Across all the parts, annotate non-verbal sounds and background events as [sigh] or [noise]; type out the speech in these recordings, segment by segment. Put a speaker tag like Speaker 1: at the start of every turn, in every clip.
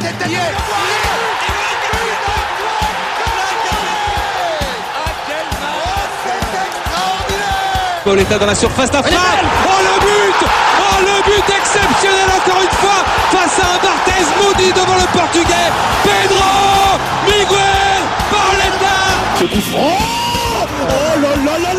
Speaker 1: tête d'Ayer
Speaker 2: Pauletta dans la surface d'affaire. Oh le but. Oh le but exceptionnel encore une fois face à un Barthez maudit devant le portugais. Pedro Miguel Pauletta
Speaker 3: Ce coup franc. Oh là là là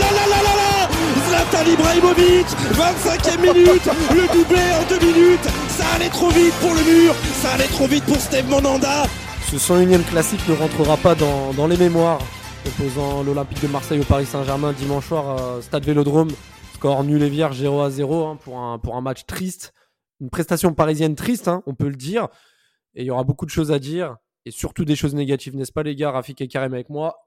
Speaker 3: Zlatan Ibrahimovic 25e minute Le doublé en deux minutes Ça allait trop vite pour le mur Ça allait trop vite pour Steve Monanda
Speaker 4: Ce 101ème classique ne rentrera pas dans, les mémoires opposant l'Olympique de Marseille au Paris Saint-Germain dimanche soir Stade Vélodrome. Score nul et vierge 0 à 0 hein, pour, un, pour un match triste. Une prestation parisienne triste, hein, on peut le dire. Et il y aura beaucoup de choses à dire. Et surtout des choses négatives, n'est-ce pas les gars? Rafik et Karim avec moi.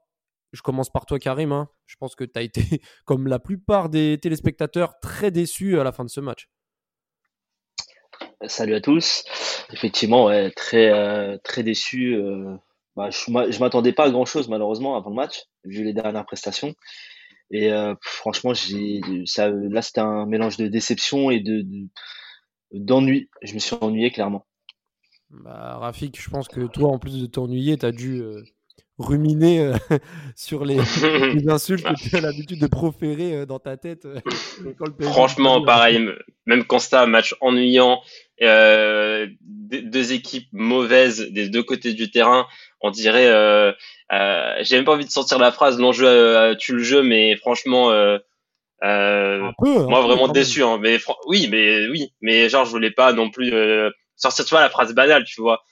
Speaker 4: Je commence par toi Karim. Hein. Je pense que tu as été, [laughs] comme la plupart des téléspectateurs, très déçu à la fin de ce match.
Speaker 5: Salut à tous. Effectivement, ouais, très, euh, très déçu. Euh bah, je, je m'attendais pas à grand chose malheureusement avant le match, vu les dernières prestations. Et euh, franchement, ça, là, c'était un mélange de déception et de, d'ennui. Je me suis ennuyé clairement.
Speaker 4: Bah, Rafik, je pense que toi, en plus de t'ennuyer, tu as dû ruminer euh, [laughs] sur [laughs] les, insultes que tu as l'habitude de proférer euh, dans ta tête. Euh, [laughs]
Speaker 6: Franchement, pareil, même constat, match ennuyant, deux équipes mauvaises des deux côtés du terrain. On dirait, j'ai même pas envie de sortir la phrase l'enjeu tue le jeu, mais franchement. Hein, moi vraiment déçu hein, mais oui mais oui mais genre je voulais pas non plus sortir tu vois la phrase banale tu vois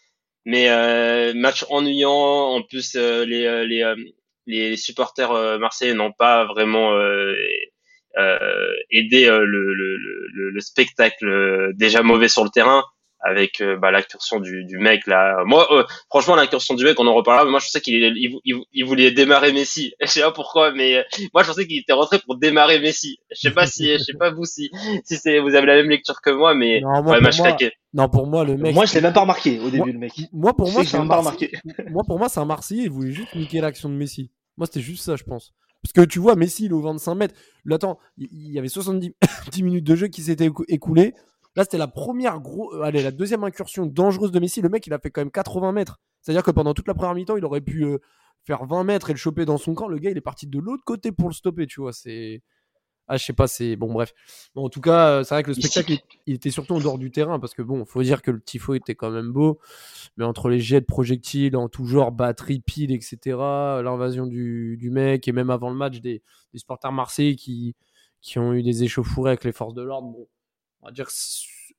Speaker 6: mais euh, match ennuyant. En plus, euh, les, euh, les, les supporters marseillais n'ont pas vraiment aidé le, le, le, spectacle déjà mauvais sur le terrain avec euh, bah, l'incursion du, du, mec là. Moi, euh, franchement, l'incursion du mec, on en reparlera. Mais moi, je pensais qu'il il, il, voulait démarrer Messi. [laughs] Je sais pas pourquoi, mais euh, moi, je pensais qu'il était rentré pour démarrer Messi. Je sais pas si, je sais pas vous si, si c'est, vous avez la même lecture que moi, mais
Speaker 4: non, moi,
Speaker 6: match
Speaker 4: moi, Non, pour moi, le mec.
Speaker 5: Moi, je l'ai même pas remarqué au début, le mec.
Speaker 4: Moi, pour moi, c'est un Marseillais. moi, pour moi, c'est un Marseillais. Il voulait juste niquer l'action de Messi. Moi, c'était juste ça, je pense. Parce que tu vois, Messi, il est au 25 mètres. Là, attends, il y avait 70 [coughs] minutes de jeu qui s'étaient écoulées. Là, c'était la première gros, euh, allez, la deuxième incursion dangereuse de Messi. Le mec, il a fait quand même 80 mètres. C'est-à-dire que pendant toute la première mi-temps, il aurait pu euh, faire 20 mètres et le choper dans son camp. Le gars, il est parti de l'autre côté pour le stopper, tu vois. C'est. Ah, je sais pas, c'est. Bon, bref. en tout cas, euh, c'est vrai que le spectacle, il, était surtout en dehors du terrain parce que, bon, faut dire que le tifo était quand même beau. Mais entre les jets de projectiles en tout genre, batterie, pile, etc., l'invasion du, du, mec et même avant le match, des, des supporters marseillais qui, qui ont eu des échauffourées avec les forces de l'ordre. Bon, on va dire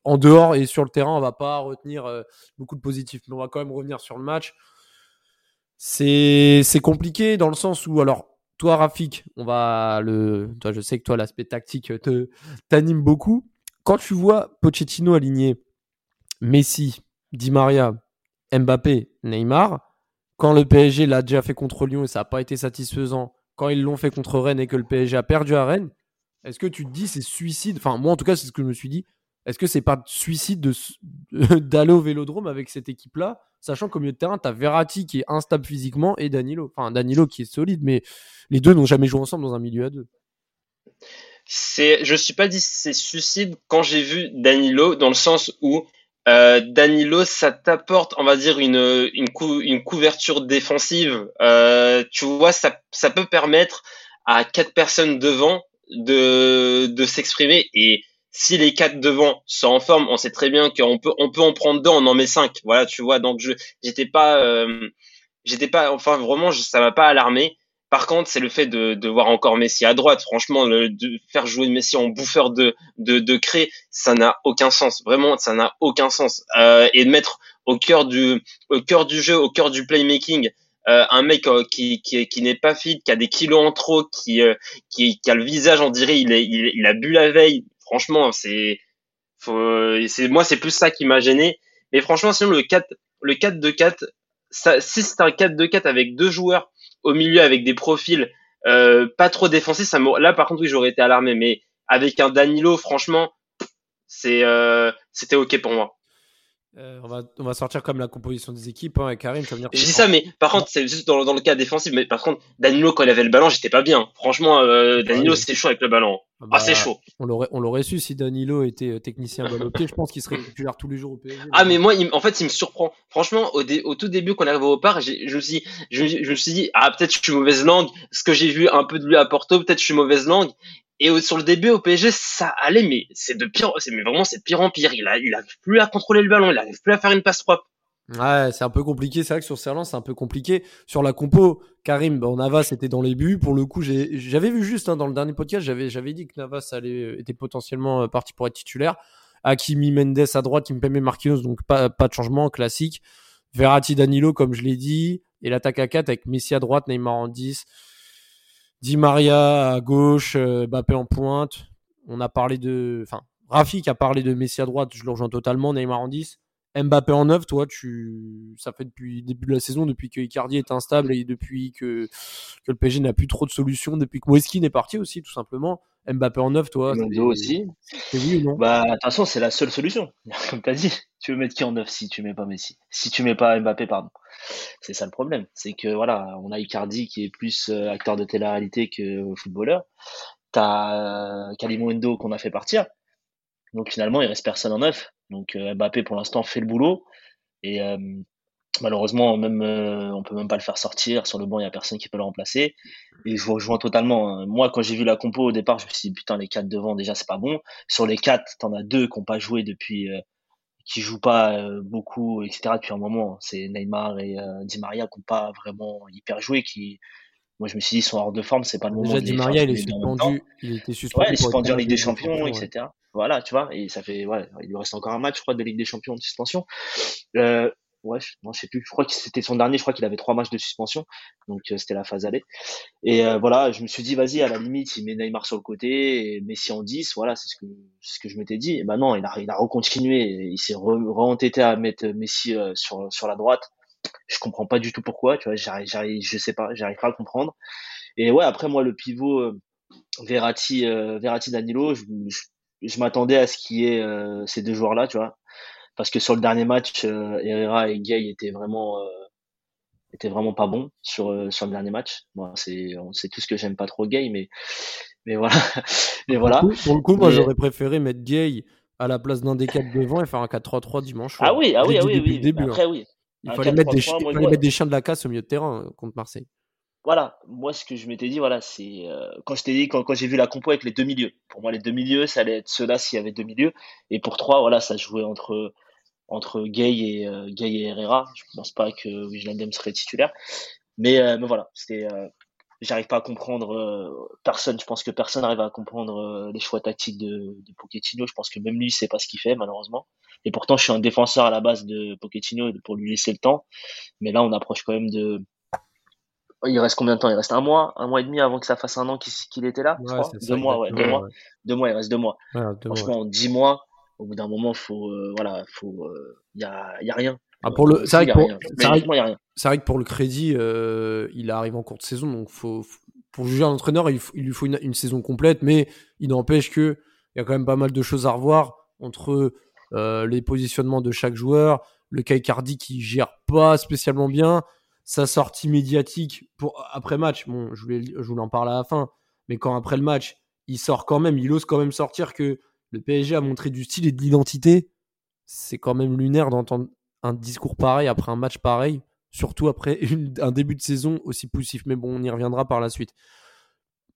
Speaker 4: en dehors et sur le terrain, on va pas retenir euh, beaucoup de positifs, mais on va quand même revenir sur le match. C'est compliqué dans le sens où, alors, toi, Rafik, on va je sais que toi, l'aspect tactique t'anime beaucoup. Quand tu vois Pochettino aligner Messi, Di Maria, Mbappé, Neymar, quand le PSG l'a déjà fait contre Lyon et ça n'a pas été satisfaisant, quand ils l'ont fait contre Rennes et que le PSG a perdu à Rennes, est-ce que tu te dis c'est suicide? Enfin, moi en tout cas, c'est ce que je me suis dit. Est-ce que c'est pas suicide [laughs] d'aller au vélodrome avec cette équipe-là, sachant qu'au milieu de terrain, tu as Verratti qui est instable physiquement et Danilo. Enfin, Danilo qui est solide, mais les deux n'ont jamais joué ensemble dans un milieu à deux.
Speaker 6: Je suis pas dit c'est suicide quand j'ai vu Danilo dans le sens où euh, Danilo, ça t'apporte, on va dire, une, une, une couverture défensive. Euh, tu vois, ça, ça peut permettre à quatre personnes devant de, s'exprimer et si les quatre devant sont en forme, on sait très bien qu'on peut on peut en prendre deux, on en met cinq. Voilà, tu vois. Donc je j'étais pas euh, j'étais pas enfin vraiment ça m'a pas alarmé. Par contre, c'est le fait de, voir encore Messi à droite. Franchement, de faire jouer Messi en bouffeur de de, de ça n'a aucun sens. Vraiment, ça n'a aucun sens. Euh, et de mettre au cœur du au cœur du jeu, au cœur du playmaking, euh, un mec euh, qui, qui, qui n'est pas fit, qui a des kilos en trop, qui, euh, qui, qui, a le visage, on dirait, il, est, il, il, a bu la veille, franchement, c'est, c'est moi, c'est plus ça qui m'a gêné. Mais franchement, sinon le 4, le 4 2 4, ça, si c'est un 4 2 4 avec deux joueurs au milieu avec des profils euh, pas trop défensifs, ça là par contre oui, j'aurais été alarmé. Mais avec un Danilo, franchement, c'est, euh, c'était ok pour moi.
Speaker 4: Euh, on, va, on va sortir comme la composition des équipes, hein, Karim.
Speaker 6: Je dis ça, mais par contre, c'est juste dans, dans, le cas défensif. Mais par contre, Danilo, quand il avait le ballon, j'étais pas bien. Franchement, euh, Danilo, c'était chaud avec le ballon. Ah, bah, c'est chaud.
Speaker 4: On l'aurait, on l'aurait su si Danilo était euh, technicien ballon Je pense qu'il serait titulaire tous les jours au PSG.
Speaker 6: Ah, mais moi, en fait, il me surprend. Franchement, au, au tout début, quand on arrive au parc, je me suis, je, je me suis dit, ah, peut-être je suis mauvaise langue. Ce que j'ai vu un peu de lui à Porto, peut-être je suis mauvaise langue. Et sur le début au PSG, ça allait, mais c'est de pire, c'est mais vraiment c'est pire en pire. Il a, il plus à contrôler le ballon, il arrive plus à faire une passe propre.
Speaker 4: Ouais, c'est un peu compliqué. C'est vrai que sur Serlan, c'est un peu compliqué. Sur la compo, Karim, bon, Navas c'était dans les buts. Pour le coup, j'avais vu juste hein, dans le dernier podcast, j'avais, j'avais dit que Navas allait, était potentiellement euh, parti pour être titulaire. Hakimi Mendes à droite, Kimpembe Marquinhos, donc pas, pas de changement classique. Verratti Danilo, comme je l'ai dit, et l'attaque à 4 avec Messi à droite, Neymar en 10. Di Maria à gauche, euh, Mbappé en pointe. On a parlé de. Enfin, Rafik a parlé de Messi à droite, je le rejoins totalement. Neymar en 10. Mbappé en 9, toi, tu, ça fait depuis le début de la saison, depuis que Icardi est instable et depuis que, le PSG n'a plus trop de solutions, depuis que Moeski est parti aussi, tout simplement. Mbappé en 9, toi.
Speaker 5: aussi.
Speaker 4: oui ou non
Speaker 5: Bah, de toute façon, c'est la seule solution. [laughs] Comme tu as dit, tu veux mettre qui en 9 si tu mets pas Messi? Si tu mets pas Mbappé, pardon. C'est ça le problème. C'est que voilà, on a Icardi qui est plus euh, acteur de télé-réalité que footballeur. T'as euh, Endo qu'on a fait partir. Donc finalement, il reste personne en 9. Donc euh, Mbappé pour l'instant fait le boulot. Et euh, malheureusement, même on peut même pas le faire sortir. Sur le banc, il y a personne qui peut le remplacer. Et je vous rejoins totalement. Hein. Moi, quand j'ai vu la compo au départ, je me suis dit putain, les quatre devant déjà c'est pas bon. Sur les quatre, t'en as deux qui n'ont pas joué depuis qui jouent pas euh, beaucoup, etc. Depuis un moment, c'est Neymar et euh, Di Maria qui n'ont pas vraiment hyper joué. Qui, moi, je me suis dit, ils sont hors de forme, c'est pas le moment.
Speaker 4: Déjà, Di Maria, il est suspendu, il était suspendu.
Speaker 5: Ouais, il est suspendu en Ligue des Champions, etc. Voilà, tu vois, et ça fait, ouais, il lui reste encore un match, je crois, de Ligue des Champions de suspension. Euh, ouais, non, je sais plus. Je crois que c'était son dernier. Je crois qu'il avait trois matchs de suspension, donc euh, c'était la phase aller. Et euh, voilà, je me suis dit, vas-y, à la limite, il met Neymar sur le côté, Messi en 10, voilà, c'est ce que ce que je m'étais dit. Et ben non, il a il a recontinué, il s'est re-entêté à mettre Messi euh, sur sur la droite. Je comprends pas du tout pourquoi, tu vois, j'arrive, je sais pas, j'arrive pas à comprendre. Et ouais, après moi, le pivot Verratti, Verratti Danilo, je, je, m'attendais à ce qu'il y ait ces deux joueurs-là, tu vois parce que sur le dernier match, euh, Herrera et Gay étaient vraiment euh, étaient vraiment pas bons sur euh, sur le dernier match. Moi, c'est c'est tout ce que j'aime pas trop Gay, mais mais voilà, [laughs] mais voilà.
Speaker 4: Pour le coup, moi, j'aurais préféré mettre Gay à la place d'un des quatre devant et faire un 4-3-3 dimanche.
Speaker 5: Ah oui, ah oui, ah oui, oui. Début, Après, hein. oui.
Speaker 4: Il fallait, mettre des, il fallait mettre des, chiens de la casse au milieu de terrain contre Marseille.
Speaker 5: Voilà, moi ce que je m'étais dit, voilà, c'est quand je t'ai dit quand, quand j'ai vu la compo avec les deux milieux. Pour moi, les deux milieux, ça allait être ceux-là s'il y avait deux milieux, et pour trois, voilà, ça jouait entre entre Gay et, euh, Gay et Herrera. Je pense pas que Wijnaldum serait titulaire. Mais, euh, mais voilà, c'était, euh, j'arrive pas à comprendre personne. Je pense que personne n'arrive à comprendre les choix tactiques de, de, Pochettino. Je pense que même lui, sait pas ce qu'il fait, malheureusement. Et pourtant, je suis un défenseur à la base de Pochettino pour lui laisser le temps. Mais là, on approche quand même de. Il reste combien de temps? Il reste un mois, un mois et demi avant que ça fasse un an qu'il était là. deux mois, ouais, deux mois, deux mois. Il reste deux mois. Franchement, dix mois au bout d'un moment, faut, euh, voilà, faut, il euh, y a, y a rien.
Speaker 4: Ah, pour le, c'est vrai, vrai, que pour le crédit, euh, il arrive en courte saison, donc faut, pour juger un entraîneur, il, lui faut une, saison complète, mais il n'empêche que il y a quand même pas mal de choses à revoir entre les positionnements de chaque joueur, le cas Icardi qui gère pas spécialement bien, sa sortie médiatique pour après match. Bon, je voulais, je voulais en parler à la fin, mais quand après le match, il sort quand même, il ose quand même sortir que le PSG a montré du style et de l'identité. C'est quand même lunaire d'entendre un discours pareil après un match pareil, surtout après [laughs] un début de saison aussi poussif. Mais bon, on y reviendra par la suite.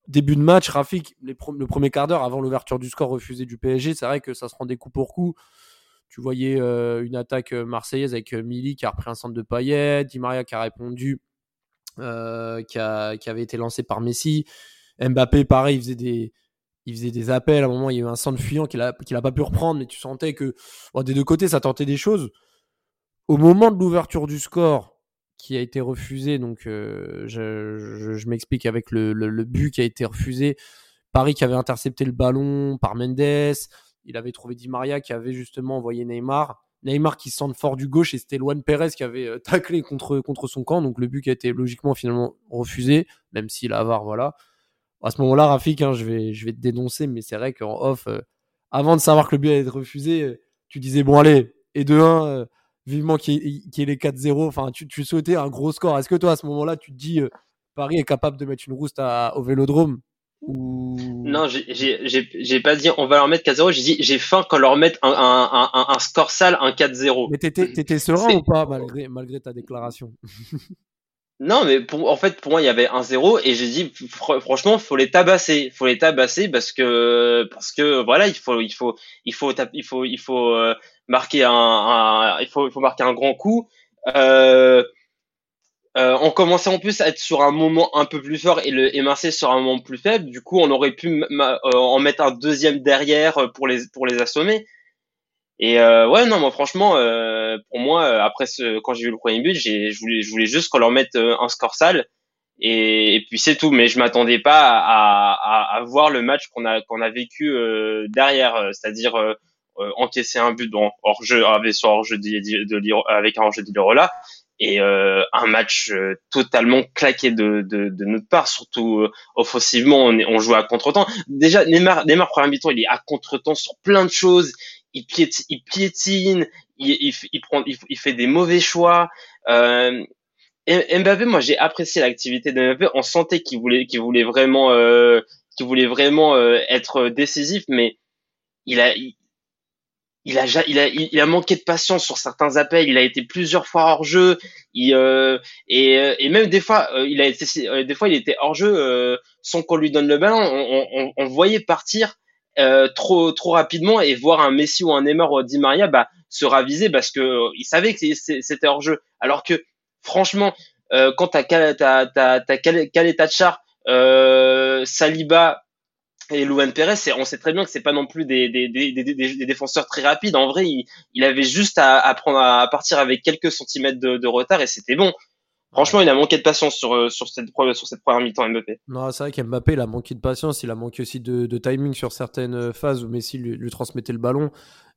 Speaker 4: Début de match, Rafik, le premier quart d'heure avant l'ouverture du score refusé du PSG, c'est vrai que ça se rendait coup pour coup. Tu voyais euh, une attaque euh, marseillaise avec euh, Mili qui a repris un centre de Payet, Di Maria qui a répondu, qui, qui, avait été lancé par Messi. Mbappé, pareil, il faisait des, il faisait des appels. À un moment, il y a eu un centre fuyant qu'il n'a pas pu reprendre, mais tu sentais que des deux côtés, ça tentait des choses. Au moment de l'ouverture du score, qui a été refusé, donc euh, je, m'explique avec le, but qui a été refusé. Paris qui avait intercepté le ballon par Mendes. Il avait trouvé Di Maria qui avait justement envoyé Neymar. Neymar qui sent fort du gauche et c'était Luan Perez qui avait euh, taclé contre, contre son camp. Donc le but qui a été logiquement finalement refusé, même si la VAR, voilà à ce moment-là, Rafik, hein, je, vais, je vais te dénoncer, mais c'est vrai qu'en off, euh, avant de savoir que le but allait être refusé, euh, tu disais, bon, allez, Et de 1, vivement qu'il y, ait les 4-0. Enfin, tu, tu souhaitais un gros score. Est-ce que toi, à ce moment-là, tu te dis Paris est capable de mettre une rouste au vélodrome
Speaker 6: non, j'ai pas dit on va leur mettre 4-0, j'ai dit j'ai faim quand leur mettre un, un, un, un score sale, un 4-0.
Speaker 4: Mais t'étais serein ou pas malgré, malgré ta déclaration? [laughs]
Speaker 6: Non, mais pour, en fait, pour moi, il y avait un 0 et j'ai dit franchement, faut les tabasser, faut les tabasser parce que parce que voilà, il faut il faut il faut il faut il faut euh, marquer un, un, il faut il faut marquer un grand coup. Euh, euh, on commençait en plus à être sur un moment un peu plus fort et le et Marseille sur un moment plus faible. Du coup, on aurait pu euh, en mettre un deuxième derrière pour les pour les assommer. Et euh, ouais, non, moi franchement, pour moi, après ce, quand j'ai vu le premier but, j'ai je voulais je voulais juste qu'on leur mette un score sale et, et puis c'est tout. Mais je m'attendais pas à, à, à, voir le match qu'on a qu'on a vécu derrière, c'est-à-dire encaisser un but hors jeu avec hors jeu de, de, avec un hors jeu de Lirola et euh, un match euh, totalement claqué de, de, de, notre part, surtout euh, offensivement, on, on joue à contre-temps. Déjà, Neymar, Neymar premier mi-temps, il est à contre-temps sur plein de choses. Il piétine, il, prend, il, fait des mauvais choix. Euh, Mbappé, moi, j'ai apprécié l'activité de Mbappé. On sentait qu'il voulait, qu'il voulait vraiment, euh, qu'il voulait vraiment être décisif, mais il a, il a, il a, il a manqué de patience sur certains appels. Il a été plusieurs fois hors jeu. Il, euh, et, euh, et, même des fois, euh, il a été, des fois, il était hors jeu sans qu'on lui donne le ballon. On, on, on voyait partir trop, trop rapidement et voir un Messi ou un Neymar ou un Di Maria bah, se raviser parce que il savait que c'était hors jeu. Alors que franchement, quand t'as t'as Saliba et Louane Perez, on sait très bien que c'est pas non plus des, défenseurs très rapides. En vrai, il, avait juste à, à, prendre à partir avec quelques centimètres de, de retard et c'était bon. Franchement, il a manqué de patience sur, euh, sur, cette, sur cette première mi-temps Mbappé.
Speaker 4: Non, c'est vrai qu'Mbappé, il a manqué de patience, il a manqué aussi de, timing sur certaines phases où Messi lui, transmettait le ballon.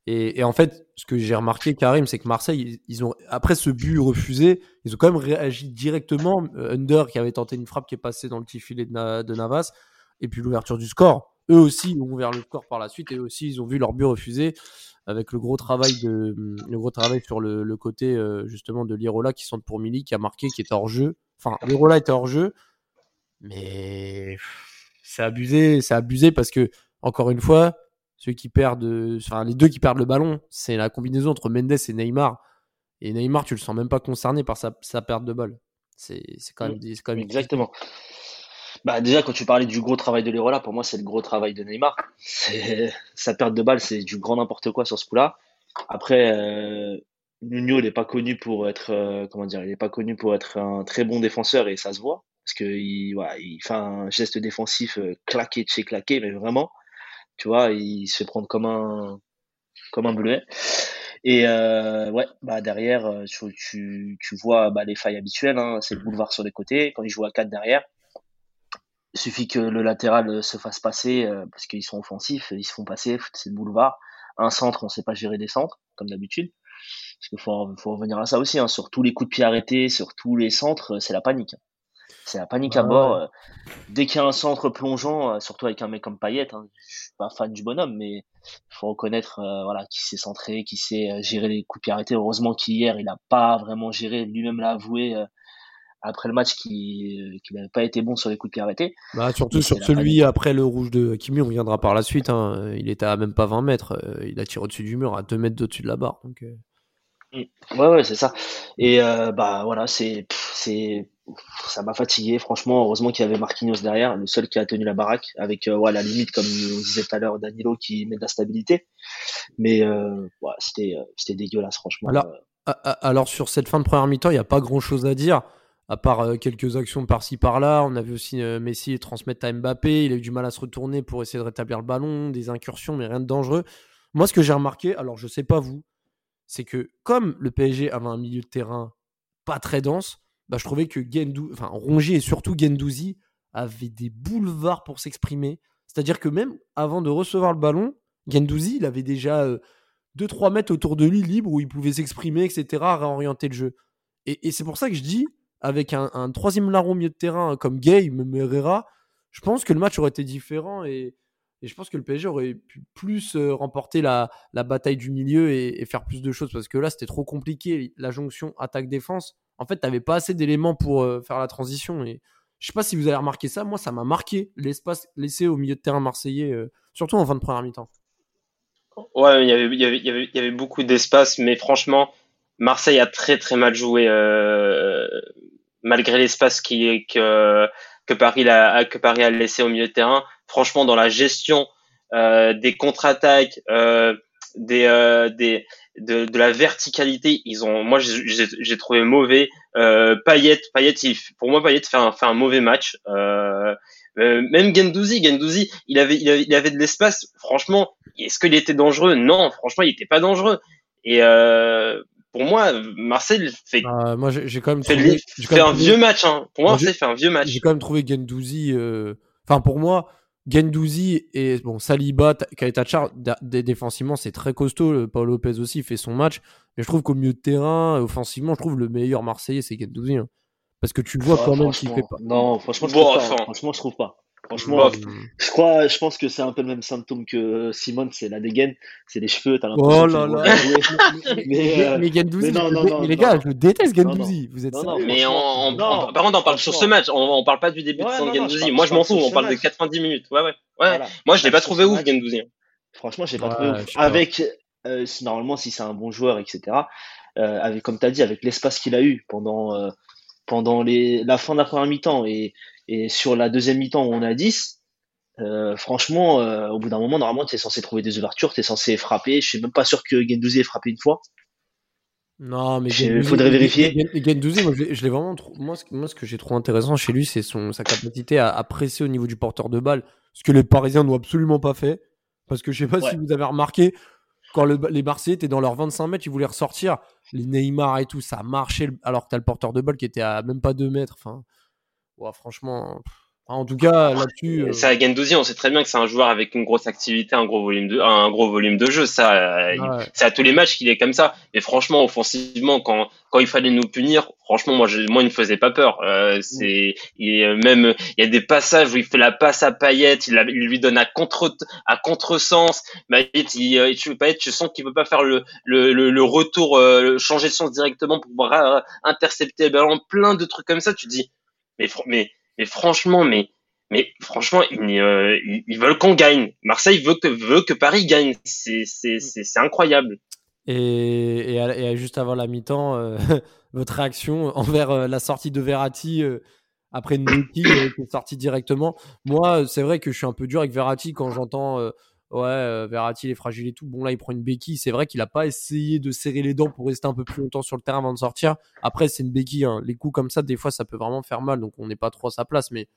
Speaker 4: Et, en fait, ce que j'ai remarqué, Karim, c'est que Marseille, ils, ont après ce but refusé, ils ont quand même réagi directement. Euh, Under qui avait tenté une frappe qui est passée dans le petit filet de Navas et puis l'ouverture du score. Eux aussi ont ouvert le score par la suite et eux aussi ils ont vu leur but refusé avec le gros travail de le gros travail sur le, le côté euh, justement de Lirola qui centre pour Mili qui a marqué qui était hors jeu. Enfin, Lirola était hors jeu, mais c'est abusé, c'est abusé parce que encore une fois, ceux qui perdent, enfin les deux qui perdent le ballon, c'est la combinaison entre Mendes et Neymar. Et Neymar, tu le sens même pas concerné par sa, sa perte de balle. C'est quand même, c'est quand même
Speaker 5: exactement. Bah déjà quand tu parlais du gros travail de Leroy, pour moi c'est le gros travail de Neymar. [laughs] sa perte de balle, c'est du grand n'importe quoi sur ce coup-là. Après, euh, Nuno il n'est pas connu pour être euh, comment dire, il n'est pas connu pour être un très bon défenseur et ça se voit parce que il, voilà, il fait un geste défensif euh, claqué chez claqué, mais vraiment, tu vois, il se fait prendre comme un comme un bleuet. Et euh, ouais, bah derrière, tu, tu, vois bah, les failles habituelles, hein, c'est le boulevard sur les côtés. Quand il joue à 4 derrière, suffit que le latéral euh, se fasse passer, euh, parce qu'ils sont offensifs, ils se font passer, c'est le boulevard. Un centre, on sait pas gérer des centres, comme d'habitude. Parce qu'il faut, faut revenir à ça aussi, hein. sur tous les coups de pied arrêtés, sur tous les centres, c'est la panique. C'est la panique à bord. Euh. Dès qu'il y a un centre plongeant, surtout avec un mec comme Payet, hein, je suis pas fan du bonhomme, mais il faut reconnaître voilà, qui s'est centré, qui sait gérer les coups de pied arrêtés. Heureusement qu'hier, il a pas vraiment géré, lui-même l'a avoué, après le match qui qui n'avait pas été bon sur les coups de pied arrêtés.
Speaker 4: Bah, surtout sur celui après le rouge de Kimi, on viendra par la suite. Hein. Il était à même pas 20 mètres. Euh, il a tiré au-dessus du mur, à 2 mètres au-dessus de la barre. Donc, euh.
Speaker 5: mm. Ouais, ouais, c'est ça. Et euh, bah voilà, c'est c'est ça m'a fatigué. Franchement, heureusement qu'il y avait Marquinhos derrière, le seul qui a tenu la baraque, avec euh, ouais, la limite, comme on disait tout à l'heure, Danilo qui met de la stabilité. Mais euh, ouais, c'était c'était dégueulasse, franchement.
Speaker 4: Alors, alors sur cette fin de première mi-temps, il n'y a pas grand-chose à dire à part euh, quelques actions par-ci par-là. On a vu aussi euh, Messi transmettre à Mbappé. Il a eu du mal à se retourner pour essayer de rétablir le ballon, des incursions, mais rien de dangereux. Moi, ce que j'ai remarqué, alors je sais pas vous, c'est que comme le PSG avait un milieu de terrain pas très dense, bah, je trouvais que Gendou, enfin Rongier et surtout Gendouzi avaient des boulevards pour s'exprimer. C'est-à-dire que même avant de recevoir le ballon, Gendouzi, il avait déjà 2-3 euh, mètres autour de lui libre où il pouvait s'exprimer, etc., réorienter le jeu. Et c'est pour ça que je dis, avec un, troisième larron au milieu de terrain comme Gay, même Herrera, je pense que le match aurait été différent et, je pense que le PSG aurait pu plus remporter la, bataille du milieu et, faire plus de choses parce que là, c'était trop compliqué. La jonction attaque-défense, en fait, tu n'avais pas assez d'éléments pour faire la transition. Et je sais pas si vous avez remarqué ça. Moi, ça m'a marqué l'espace laissé au milieu de terrain marseillais, surtout en fin de première mi-temps.
Speaker 6: Ouais, il y avait, beaucoup d'espace, mais franchement, Marseille a très très mal joué euh, malgré l'espace qui que que Paris a que Paris a laissé au milieu de terrain. Franchement, dans la gestion euh, des contre-attaques, euh, des des de, de, la verticalité, ils ont, moi j'ai trouvé mauvais. Euh, Payet, Payet, pour moi Payet fait un, fait un mauvais match. Euh, même Gendouzi, Gendouzi, il avait, il avait, il avait de l'espace. Franchement, est-ce qu'il était dangereux? Non, franchement, il était pas dangereux. Et euh, pour moi, Marseille fait.
Speaker 4: Euh, moi, j'ai quand même
Speaker 6: trouvé, fait, un vieux match. Hein. Pour moi, Marseille fait un vieux match.
Speaker 4: J'ai quand même trouvé Gendouzi. Euh... Enfin, pour moi, Gendouzi et bon Saliba, Kaitachar, défensivement, c'est très costaud. Paul Lopez aussi fait son match. Mais je trouve qu'au milieu de terrain, offensivement, je trouve le meilleur Marseillais, c'est Gendouzi. Hein. Parce que tu vois quand même qu'il fait pas.
Speaker 5: Non, franchement, je trouve pas. Franchement, je trouve pas. Franchement, je crois, je pense que c'est un peu le même symptôme que Simone, c'est la dégaine, c'est les cheveux, t'as
Speaker 4: l'impression. Oh là là. [laughs] mais, euh, mais, Gendouzi, non, non, non, mais les gars, je déteste Gendouzi. Vous êtes.
Speaker 6: Mais on, par contre, on parle sur ce match, on, on parle pas du début de saison Gendouzi. Moi, je m'en fous, on parle de 90 minutes. Ouais, ouais. ouais. Moi, je l'ai pas trouvé ouf, Gendouzi.
Speaker 5: Franchement, je l'ai pas trouvé ouf. Avec, euh, normalement, si c'est un bon joueur, etc. Euh, avec, comme t'as dit, avec l'espace qu'il a eu pendant pendant les, la fin de la première mi-temps et, et sur la deuxième mi-temps où on a 10, euh, franchement, euh, au bout d'un moment, normalement, tu es censé trouver des ouvertures, tu es censé frapper. Je suis même pas sûr que Gendouzi ait frappé une fois.
Speaker 4: Non, mais
Speaker 5: il faudrait vérifier.
Speaker 4: Gendouzi, moi, je, l'ai vraiment. Moi, ce, moi, ce que j'ai trouvé intéressant chez lui, c'est son sa capacité à, à, presser au niveau du porteur de balle, ce que les Parisiens n'ont absolument pas fait. Parce que je sais pas si vous avez remarqué, quand les Marseillais étaient dans leurs 25 mètres, ils voulaient ressortir. Les Neymar et tout, ça marchait alors que tu as le porteur de balle qui était à même pas 2 mètres. Enfin, franchement. En tout cas, là-dessus.
Speaker 6: C'est à Gendouzi, on sait très bien que c'est un joueur avec une grosse activité, un gros volume de, un gros volume de jeu. Ça, c'est à tous les matchs qu'il est comme ça. Mais franchement, offensivement, quand quand il fallait nous punir, franchement, moi, je, moi, il ne faisait pas peur. Euh, c'est, il, même, il y a des passages où il fait la passe à Payet, il, il lui donne à contre à contresens. Payet, il, euh, tu, Payet, tu sens qu'il veut pas faire le le, le, retour, euh, changer de sens directement pour pouvoir intercepter le ballon, plein de trucs comme ça. Tu dis, mais franchement, mais, franchement, euh, ils, veulent qu'on gagne. Marseille veut que, veut que Paris gagne. C'est, incroyable.
Speaker 4: Et, et, juste avant la mi-temps, euh, [laughs] votre réaction envers euh, la sortie de Verratti après une qui est sortie directement. Moi, c'est vrai que je suis un peu dur avec Verratti quand j'entends ouais, euh, Verratti il est fragile et tout. Bon là il prend une béquille. C'est vrai qu'il a pas essayé de serrer les dents pour rester un peu plus longtemps sur le terrain avant de sortir. Après c'est une béquille. Hein. Les coups comme ça des fois ça peut vraiment faire mal. Donc on n'est pas trop à sa place. Mais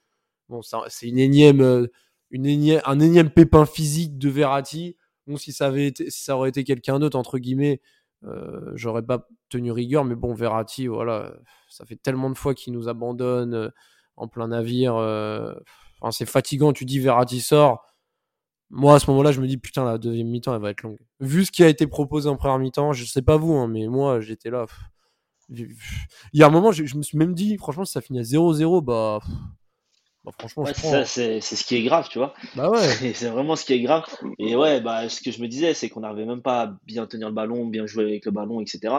Speaker 4: bon c'est une énième, euh, une énième, un énième pépin physique de Verratti. Bon si ça avait été, si ça aurait été quelqu'un d'autre entre guillemets, euh, j'aurais pas tenu rigueur. Mais bon Verratti voilà, ça fait tellement de fois qu'il nous abandonne euh, en plein navire. Enfin, c'est fatigant. Tu dis Verratti sort moi, à ce moment-là, je me dis, putain, la deuxième mi-temps, elle va être longue. Vu ce qui a été proposé en première mi-temps, je sais pas vous, hein, mais moi, j'étais là. Il y a un moment, je, me suis même dit, franchement, si ça finit à 0-0, bah,
Speaker 5: bah. franchement, c'est ce qui est grave, tu vois.
Speaker 4: Bah ouais. [laughs]
Speaker 5: C'est vraiment ce qui est grave. Et ouais, bah, ce que je me disais, c'est qu'on n'arrivait même pas à bien tenir le ballon, bien jouer avec le ballon, etc.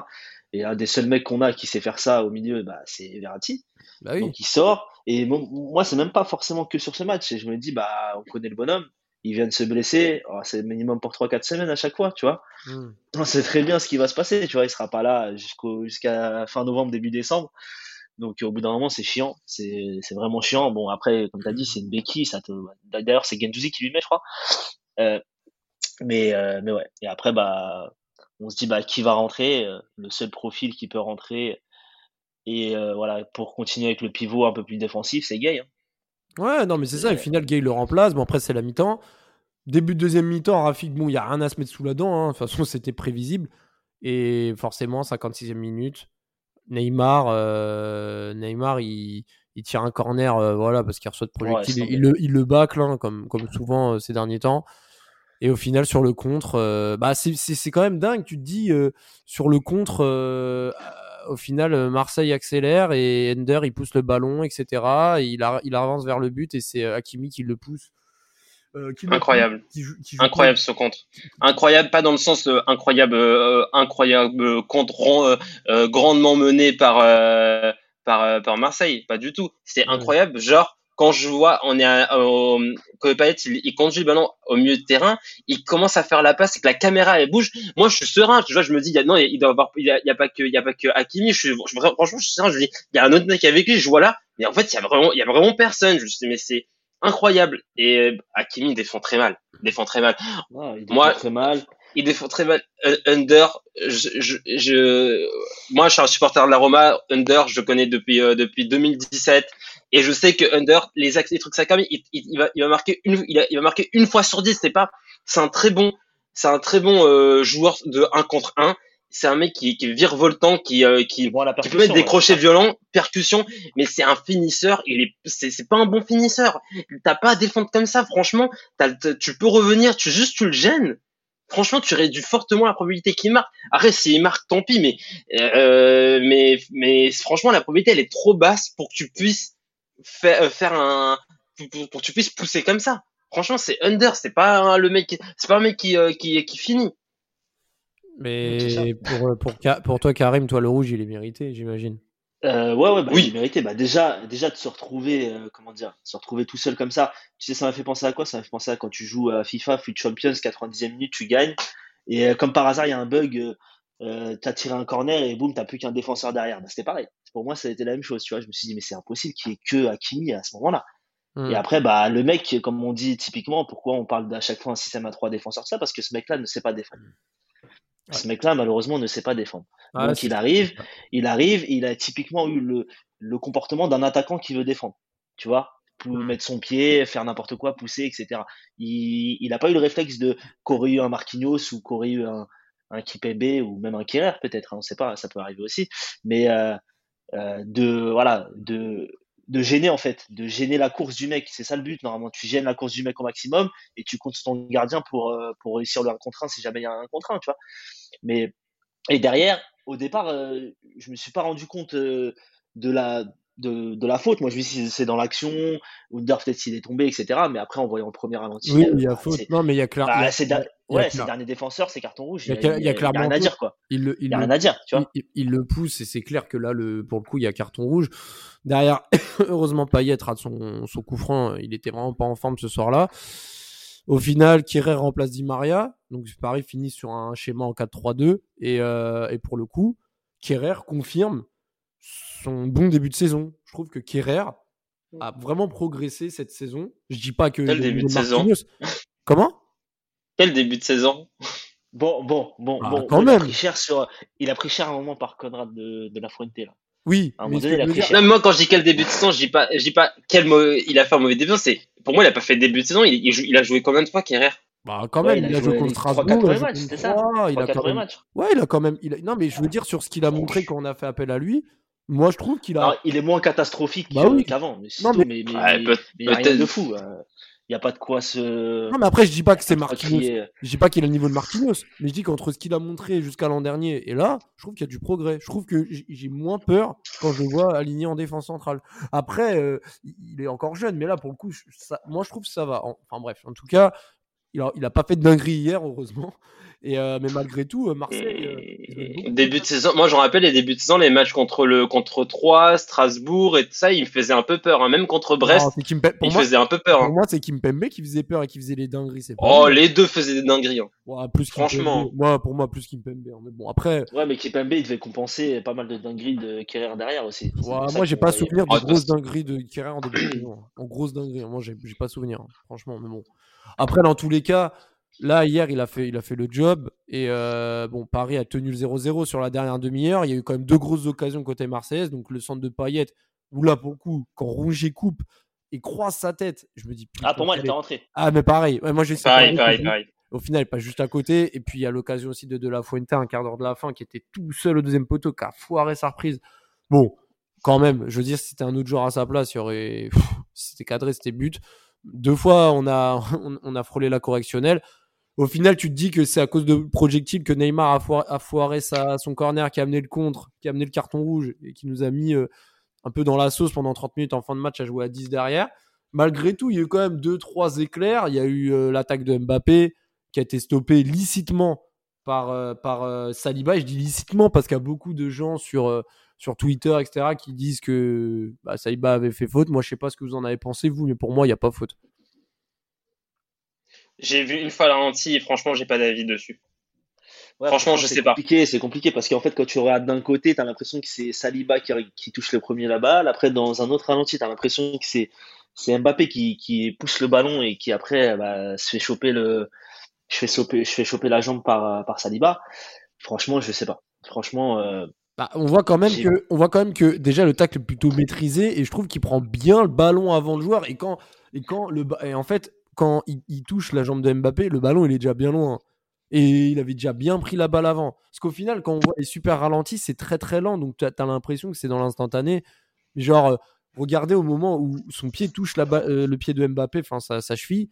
Speaker 5: Et un des seuls mecs qu'on a qui sait faire ça au milieu, bah, c'est Verratti. Bah oui. Donc il sort. Et moi, c'est même pas forcément que sur ce match. Et je me dis, bah, on connaît le bonhomme il vient de se blesser, oh, c'est minimum pour 3-4 semaines à chaque fois, tu vois. Hmm. On sait très bien ce qui va se passer, tu vois, il sera pas là jusqu'à fin novembre, début décembre. Donc au bout d'un moment, c'est chiant, c'est vraiment chiant. Bon, après, comme tu as dit, c'est une béquille. Ça te... D'ailleurs, c'est Gendouzi qui lui met, je crois. Euh, mais, euh, mais ouais, et après, bah, on se dit, bah, qui va rentrer euh, Le seul profil qui peut rentrer, et voilà, pour continuer avec le pivot un peu plus défensif, c'est Gay. Hein.
Speaker 4: Ouais, non, mais c'est ça. Au final, Gay le remplace. Bon, après, c'est la mi-temps. Début de deuxième mi-temps, Rafik, bon, il n'y a rien à se mettre sous la dent. Hein. De toute façon, [laughs] c'était prévisible. Et forcément, 56e minute, Neymar, euh, Neymar il, il, tire un corner euh, voilà, parce qu'il reçoit de projectiles. il, le, il le bâcle, hein, comme, comme souvent euh, ces derniers temps. Et au final, sur le contre, bah, c'est quand même dingue. Tu te dis, sur le contre au final, euh, Marseille accélère et Ender il pousse le ballon, etc. il, il avance vers le but et c'est euh, Hakimi qui le pousse.
Speaker 6: Euh, incroyable. incroyable ce contre. Incroyable, pas dans le sens incroyable, incroyable contre grandement mené par par par Marseille, pas du tout. C'est incroyable, genre quand je vois, on est à, au, il, il, conduit le ballon au milieu de terrain, il commence à faire la passe et que la caméra elle bouge. Moi, je suis serein, tu vois, je me dis, non, il doit avoir, il y a, pas que, il y a pas que Hakimi. Je suis, je, franchement, je suis serein. Je dis, il y a un autre mec avec lui, je vois là, mais en fait, il y a vraiment, il y a vraiment personne. Je me dis, mais c'est incroyable. Et Hakimi défend très mal, défend très mal.
Speaker 5: il défend très mal
Speaker 6: il défend très mal Under. Je, je, je, moi, je suis un supporter de la Roma. Under, je le connais depuis euh, depuis 2017 et je sais que Under, les, les trucs ça il, il, il, va il va marquer une il, il va marquer une fois sur dix. C'est pas, c'est un très bon, c'est un très bon euh, joueur de 1 contre 1 c'est un mec qui, qui est virevoltant, qui, euh, qui, qui peut mettre des crochets violents, percussion, mais c'est un finisseur. Il est, c'est, c'est pas un bon finisseur. T'as pas à défendre comme ça, franchement. tu peux revenir, tu juste tu le gênes franchement, tu réduis fortement la probabilité qu'il marque. Après, s'il marque, tant pis, mais, euh, mais, mais franchement, la probabilité, elle est trop basse pour que tu puisses faire, euh, faire un, pour, que tu puisses pousser comme ça. Franchement, c'est under, c'est pas le mec, c'est pas un mec qui, euh, qui, qui finit.
Speaker 4: Mais pour, pour, pour toi, Karim, toi, le rouge, il est mérité, j'imagine.
Speaker 5: Euh, ouais, ouais, bah, oui. mérité. Bah, déjà, déjà de se retrouver, euh, comment dire, se retrouver tout seul comme ça. Tu sais, ça m'a fait penser à quoi? Ça m'a fait penser à quand tu joues à FIFA, Foot Champions, 90e minute, tu gagnes. Et euh, comme par hasard, il y a un bug, euh, t'as tiré un corner et boum, t'as plus qu'un défenseur derrière. Bah, c'était pareil. Pour moi, ça a été la même chose. Tu vois, je me suis dit, mais c'est impossible qu'il y ait que Hakimi à ce moment-là. Hmm. Et après, bah, le mec, comme on dit typiquement, pourquoi on parle à chaque fois un système à trois défenseurs? Ça, parce que ce mec-là ne sait pas défendre. Ce mec-là, malheureusement, ne sait pas défendre. Donc, il arrive, il arrive, il a typiquement eu le, le comportement d'un attaquant qui veut défendre. Tu vois, pour mmh. mettre son pied, faire n'importe quoi, pousser, etc. Il, il a pas eu le réflexe de qu'aurait eu un Marquinhos ou qu'aurait eu un, un Kipembe ou même un Kerrer peut-être, hein, on sait pas, ça peut arriver aussi. Mais euh, euh, de voilà, de de gêner en fait, de gêner la course du mec. C'est ça le but normalement. Tu gênes la course du mec au maximum et tu comptes ton gardien pour euh, pour réussir le 1 contre 1 si jamais il y a un 1 contre 1, tu vois. Mais et derrière, au départ, euh, je me suis pas rendu compte de la de, de, la faute. Moi, je me suis dit, c'est dans l'action, Wunder peut-être s'il est tombé, etc. Mais après, en voyant le premier ralenti.
Speaker 4: Oui, il y a bah, faute. Non, mais il y a clairement.
Speaker 5: Bah, ouais, ces derniers défenseurs, c'est carton rouge. Il y a, il y a, clairement rien à dire, quoi. Il, le, il, y a rien à dire, tu vois.
Speaker 4: Il, le pousse et c'est clair que là, le, pour le coup, il y a carton rouge. Derrière, [coughs] heureusement, Payet rate son, son coup franc. Il était vraiment pas en forme ce soir-là. Au final, Kierrer remplace Di Maria. Donc, Paris finit sur un schéma en 4-3-2. Et, euh, et pour le coup, Kierrer confirme son bon début de saison. Je trouve que Kerrer a vraiment progressé cette saison. Je dis pas que.
Speaker 6: Quel début de saison
Speaker 4: Comment?
Speaker 6: Quel début de saison
Speaker 5: Bon, bon, bon,
Speaker 4: ah,
Speaker 5: bon.
Speaker 4: Quand
Speaker 5: il
Speaker 4: même.
Speaker 5: A pris cher sur, il a pris cher à un moment par Conrad de, de la Fuente là.
Speaker 4: Oui.
Speaker 6: mais moi, quand je dis quel début de saison, je dis pas, je dis pas quel il a fait un mauvais début. C'est pour moi, il a pas fait début de saison. Il, il, a joué combien de fois Kerrer?
Speaker 4: Bah quand même, il, a, joué, contre Strasbourg.
Speaker 5: Il matchs, c'était ça.
Speaker 4: Il a quand même... matchs. Ouais, il a quand même. Il Non, mais je veux dire sur ce qu'il a montré quand on a fait appel à lui. Moi, je trouve qu'il a.
Speaker 5: il est moins catastrophique
Speaker 4: bah
Speaker 5: qu'avant. Mais, non, mais... mais, il y a rien de fou. Hein. Il n'y a pas de quoi se.
Speaker 4: Non, mais après, je dis pas que c'est Marquinhos. Je dis pas qu'il a le niveau de Marquinhos. Mais je dis qu'entre ce qu'il a montré jusqu'à l'an dernier et là, je trouve qu'il y a du progrès. Je trouve que j'ai moins peur quand je le vois aligné en défense centrale. Après, euh, il est encore jeune, mais là, pour le coup, ça... moi, je trouve que ça va. Enfin, bref. En tout cas, il a, il a pas fait de dinguerie hier, heureusement. Et euh, mais malgré tout, euh, Marseille.
Speaker 6: Euh, début de saison, moi je me rappelle les débuts de saison, les matchs contre le contre 3, Strasbourg et tout ça, il me faisait un peu peur. Hein. Même contre Brest, il me faisait un peu peur.
Speaker 4: Pour
Speaker 6: hein.
Speaker 4: moi, c'est Kimpembe qui faisait peur et qui faisait les dingueries.
Speaker 6: oh, les deux faisaient des dingueries.
Speaker 4: Hein. plus Franchement. Moi, pour moi, plus Kimpembe. Mais bon, après.
Speaker 5: Ouais, mais Kimpembe, il devait compenser pas mal de dingueries de Kerrer derrière aussi.
Speaker 4: moi, j'ai pas souvenir de grosses dingueries de Kerrer en début de saison. En grosse dinguerie. Moi, j'ai pas souvenir. Franchement, mais bon. Après, dans tous les cas. Là, hier, il a fait, il a fait le job. Et euh, bon, Paris a tenu le 0-0 sur la dernière demi-heure. Il y a eu quand même deux grosses occasions côté Marseillaise. Donc, le centre de Payet, où là, pour le coup, quand Rouget coupe et croise sa tête, je me dis.
Speaker 5: Ah, pour moi, il était rentré.
Speaker 4: Ah, mais pareil. moi, j'ai
Speaker 6: pareil, pareil, pareil,
Speaker 4: Au final, pas juste à côté. Et puis, il y a l'occasion aussi de De La Fuente, un quart d'heure de la fin, qui était tout seul au deuxième poteau, qui a foiré sa reprise. Bon, quand même, je veux dire, si c'était un autre joueur à sa place, il y aurait. C'était cadré, c'était but. Deux fois, on a, [laughs] on a frôlé la correctionnelle au final, tu te dis que c'est à cause de projectiles que Neymar a, foiré, son corner qui a amené le contre, qui a amené le carton rouge et qui nous a mis euh, un peu dans la sauce pendant 30 minutes en fin de match à jouer à 10 derrière. malgré tout, il y a eu quand même deux, trois éclairs. Il y a eu euh, l'attaque de Mbappé qui a été stoppée licitement par, euh, Saliba. Je dis licitement parce qu'il y a beaucoup de gens sur, sur Twitter, etc., qui disent que bah, Saliba avait fait faute. Moi, je sais pas ce que vous en avez pensé, vous, mais pour moi, il n'y a pas faute.
Speaker 6: J'ai vu une fois la et franchement, j'ai pas d'avis dessus. franchement, je sais pas.
Speaker 5: C'est compliqué parce qu'en fait, quand tu regardes d'un côté, tu as l'impression que c'est Saliba qui, qui, touche le premier la balle. Après, dans un autre ralenti, tu as l'impression que c'est c'est Mbappé qui, qui pousse le ballon et qui après bah, se fait choper le je fais choper je fais choper la jambe par par Saliba. Franchement, je sais pas. Franchement euh,
Speaker 4: bah, on voit quand même que on voit quand même que déjà le tacle est plutôt maîtrisé et je trouve qu'il prend bien le ballon avant le joueur et quand et quand le et en fait quand il, touche la jambe de Mbappé, le ballon il est déjà bien loin. Et il avait déjà bien pris la balle avant. Parce qu'au final, quand on voit les super ralentis, c'est très très lent. Donc tu as, l'impression que c'est dans l'instantané. Genre, regardez au moment où son pied touche euh, le pied de Mbappé, enfin sa, cheville.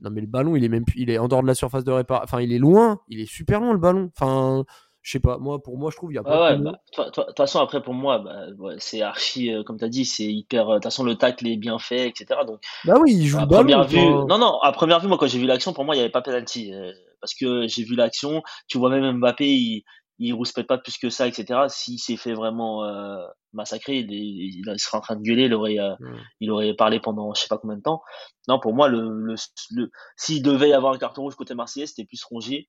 Speaker 4: Non mais le ballon, il est même il est en dehors de la surface de réparation. Enfin, il est loin, il est super loin le ballon. Enfin, je sais pas, moi pour moi je trouve il y a
Speaker 5: pas de bah, toute façon après pour moi bah, c'est archi euh, comme tu as dit, c'est hyper euh, de toute façon le tacle est bien fait etc. Donc
Speaker 4: Bah oui, il joue le ballon.
Speaker 5: Vue, non non, à première vue moi quand j'ai vu l'action pour moi il y avait pas penalty parce que j'ai vu l'action, tu vois même Mbappé il il rouspète pas plus que ça, etc. S'il s'est fait vraiment euh, massacrer, il, il, serait en train de gueuler, il aurait, euh, mm. il aurait parlé pendant je sais pas combien de temps. Non, pour moi, le, le, s'il devait y avoir un carton rouge côté Marseillais, c'était plus Rongier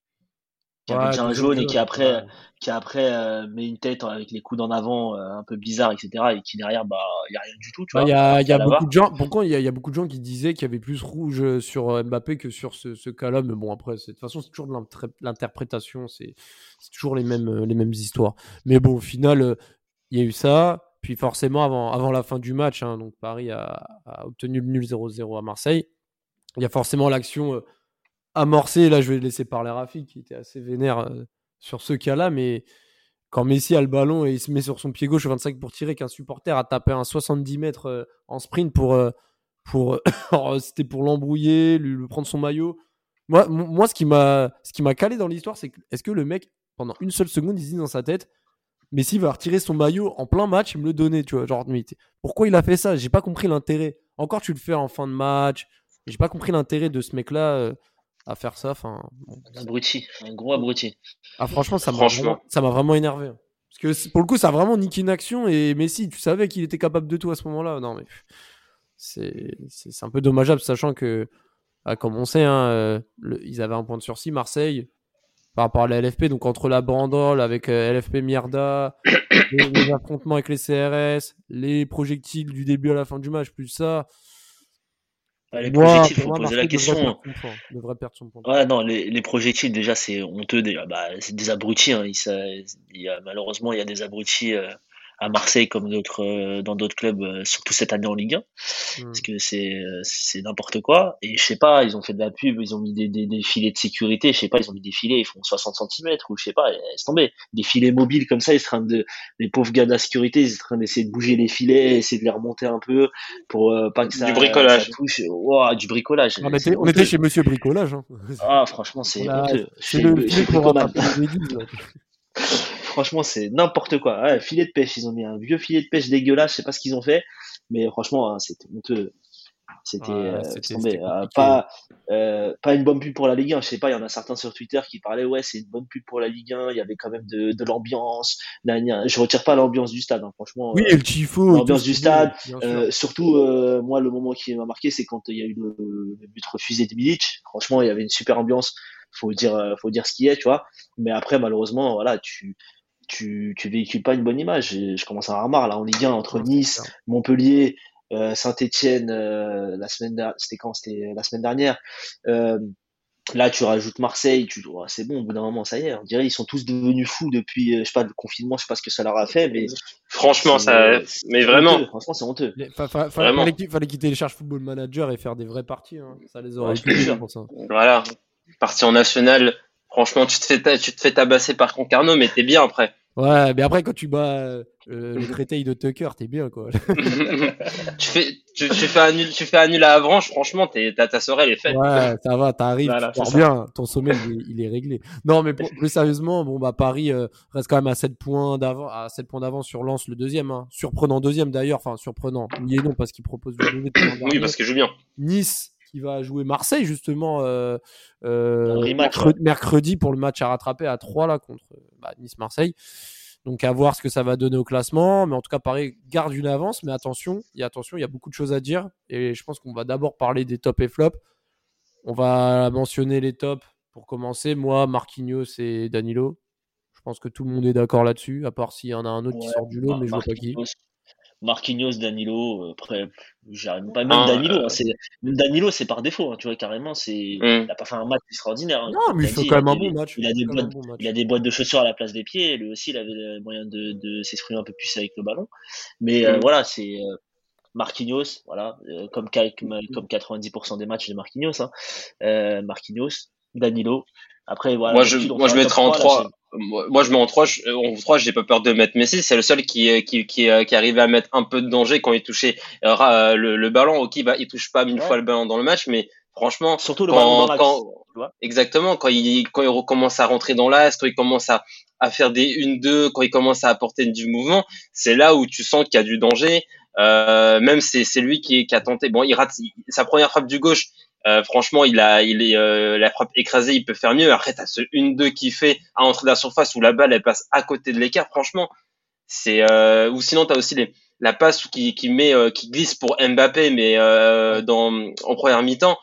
Speaker 5: qui avait déjà un jaune et qui après, qui après euh, met une tête avec les coudes en avant euh, un peu bizarre, etc. Et qui derrière, bah, il y a rien du tout.
Speaker 4: Il y a, y a beaucoup de gens. Pourquoi il y, a beaucoup de gens qui disaient qu'il y avait plus rouge sur Mbappé que sur ce, ce cas-là. Mais bon, après, de toute façon, c'est toujours de l'interprétation. C'est toujours les mêmes, les mêmes histoires. Mais bon, au final, il y a eu ça. Puis forcément, avant, avant la fin du match, hein, donc Paris a, a obtenu le nul 0-0 à Marseille. Il y a forcément l'action amorcé. Là, je vais laisser parler Rafi, qui était assez vénère euh, sur ce cas-là. Mais quand Messi a le ballon et il se met sur son pied gauche au 25 pour tirer, qu'un supporter a tapé un 70 mètres euh, en sprint pour. Euh, pour [coughs] C'était pour l'embrouiller, lui, prendre son maillot. Moi, moi ce qui m'a calé dans l'histoire, c'est que est-ce que le mec, pendant une seule seconde, il se dit dans sa tête. Messi va retirer son maillot en plein match et me le donner, tu vois. Genre, pourquoi il a fait ça? J'ai pas compris l'intérêt. Encore, tu le fais en fin de match. J'ai pas compris l'intérêt de ce mec-là à faire ça. Enfin,
Speaker 5: un abruti, un gros abruti.
Speaker 4: Ah, franchement, ça m'a vraiment, ça m'a vraiment énervé. Hein. Parce que pour le coup, ça a vraiment niqué une action. Et Messi, tu savais qu'il était capable de tout à ce moment-là. Non, mais c'est, c'est, un peu dommageable, sachant que, ah, comme on sait, hein, euh, ils avaient un point de sursis, Marseille, par rapport à la LFP. Donc, entre la brandole avec euh, LFP Mierda, les, affrontements avec les CRS, les projectiles du début à la fin du match, plus ça.
Speaker 5: Les projectiles, il faut poser la question. Devrait perdre son point. Ouais, non, les, les projectiles, déjà, c'est honteux. Déjà. Bah, c'est des abrutis. Hein. Il, il y a, malheureusement, il y a des abrutis euh, à Marseille comme d'autres euh, dans d'autres clubs, euh, surtout cette année en Ligue 1, hmm. parce que c'est euh, c'est n'importe quoi. Et je sais pas, ils ont fait de la pub, ils ont mis des, des, des, filets de sécurité, je sais pas, ils ont mis des filets, ils font 60 cm ou je sais pas, laisse tomber, des filets mobiles comme ça, ils sont en train de les pauvres gars de la sécurité, ils sont en train d'essayer de bouger les filets, essayer de les remonter un peu pour pas que ça
Speaker 6: du bricolage,
Speaker 5: touche. Wow, du bricolage.
Speaker 4: On était, on était chez Monsieur Bricolage. Hein.
Speaker 5: Ah franchement c'est c'est le, le, [laughs] franchement, c'est n'importe quoi. filet de pêche, ils ont mis un vieux filet de pêche dégueulasse, je sais pas ce qu'ils ont fait, mais franchement, hein, c'était honteux. C'était euh, euh, pas euh, pas une bonne pub pour la Ligue 1. Je sais pas, il y en a certains sur Twitter qui parlaient ouais, c'est une bonne pub pour la Ligue 1. Il y avait quand même de, de l'ambiance. Je retire pas l'ambiance du stade, hein, franchement.
Speaker 4: Oui, le tifo.
Speaker 5: L'ambiance du stade. surtout, moi, le moment qui m'a marqué, c'est quand il y a eu le, but refusé de Milic. Franchement, il y avait une super ambiance. Faut dire, faut dire ce qui est, tu vois. Mais après, malheureusement, voilà, tu tu, tu véhicules pas une bonne image. Je, commence à avoir marre là en Ligue 1 entre Nice, Montpellier, euh, Saint-Etienne euh, la semaine c'était quand? C'était la semaine dernière. Euh, là tu rajoutes Marseille, tu c'est bon au bout d'un moment ça y est. On dirait ils sont tous devenus fous depuis je sais pas le confinement, je sais pas ce que ça leur a fait, mais
Speaker 6: franchement ça, mais vraiment,
Speaker 5: franchement c'est honteux.
Speaker 4: fallait, quitter les charges football manager et faire des vrais parties. Hein. Ça les aurait ouais, pour ça.
Speaker 6: Voilà, partie en national. Franchement, tu te fais tu te fais tabasser par Concarneau, mais t'es bien après.
Speaker 4: Ouais, mais après, quand tu bats euh, les traités de Tucker, t'es bien, quoi. [laughs]
Speaker 6: tu, fais, tu, tu, fais un nul, tu fais un nul à Avranches, franchement, t'es, ta, ta soirée, elle est faite.
Speaker 4: Ouais, ça va, t'arrives, voilà, tu bien, ton sommet, il, est réglé. Non, mais plus sérieusement, bon, bah, Paris euh, reste quand même à 7 points d'avance, à 7 points d'avance sur Lens, le deuxième, hein. Surprenant deuxième, d'ailleurs, enfin, surprenant. Oui et non, parce qu'il propose
Speaker 6: le Oui, parce qu'il joue bien.
Speaker 4: Nice, qui va jouer Marseille justement euh, euh, mercredi, pour le match à rattraper à 3 là contre bah, Nice-Marseille. Donc à voir ce que ça va donner au classement, mais en tout cas Paris garde une avance. Mais attention, il y a attention, il y a beaucoup de choses à dire et je pense qu'on va d'abord parler des tops et flops. On va mentionner les tops pour commencer. Moi, Marquinhos et Danilo. Je pense que tout le monde est d'accord là-dessus, à part s'il y en a un autre qui sort du lot, mais je vois pas qui.
Speaker 5: Marquinhos, Danilo, euh, après, j'arrive pas. Même ah, Danilo, euh, hein, c'est même Danilo, c'est par défaut. Hein, tu vois carrément, c'est, hmm. il a pas fait un match extraordinaire. Hein.
Speaker 4: Non, mais il fait quand même un bon match.
Speaker 5: Il a, des boîtes, il a des boîtes de chaussures à la place des pieds. Lui aussi, il avait le moyen de, de s'exprimer un peu plus avec le ballon. Mais euh, hmm. voilà, c'est Marquinhos, voilà, comme, comme 90% des matchs de Marquinhos. Hein. Marquinhos, Danilo. Après, voilà.
Speaker 6: Moi, je, moi, je mettrais en 3 moi, je mets en 3, je, en 3 j'ai pas peur de mettre Messi. C'est le seul qui, euh, qui, qui, euh, qui arrivait à mettre un peu de danger quand il touchait euh, le, le, ballon. Ok, bah, il touche pas mille fois le ballon dans le match, mais franchement,
Speaker 5: surtout le ballon dans quand,
Speaker 6: exactement, quand il, quand il recommence à rentrer dans l'as, quand il commence à, à faire des 1-2, quand il commence à apporter du mouvement, c'est là où tu sens qu'il y a du danger. Euh, même c'est, c'est lui qui, qui a tenté. Bon, il rate sa première frappe du gauche. Euh, franchement, il a, il est euh, la frappe écrasée, il peut faire mieux. Après, t'as ce 1-2 qui fait à entrer de la surface où la balle elle passe à côté de l'écart. Franchement, c'est euh, ou sinon t'as aussi les, la passe qui, qui met, qui glisse pour Mbappé, mais dans en première mi-temps,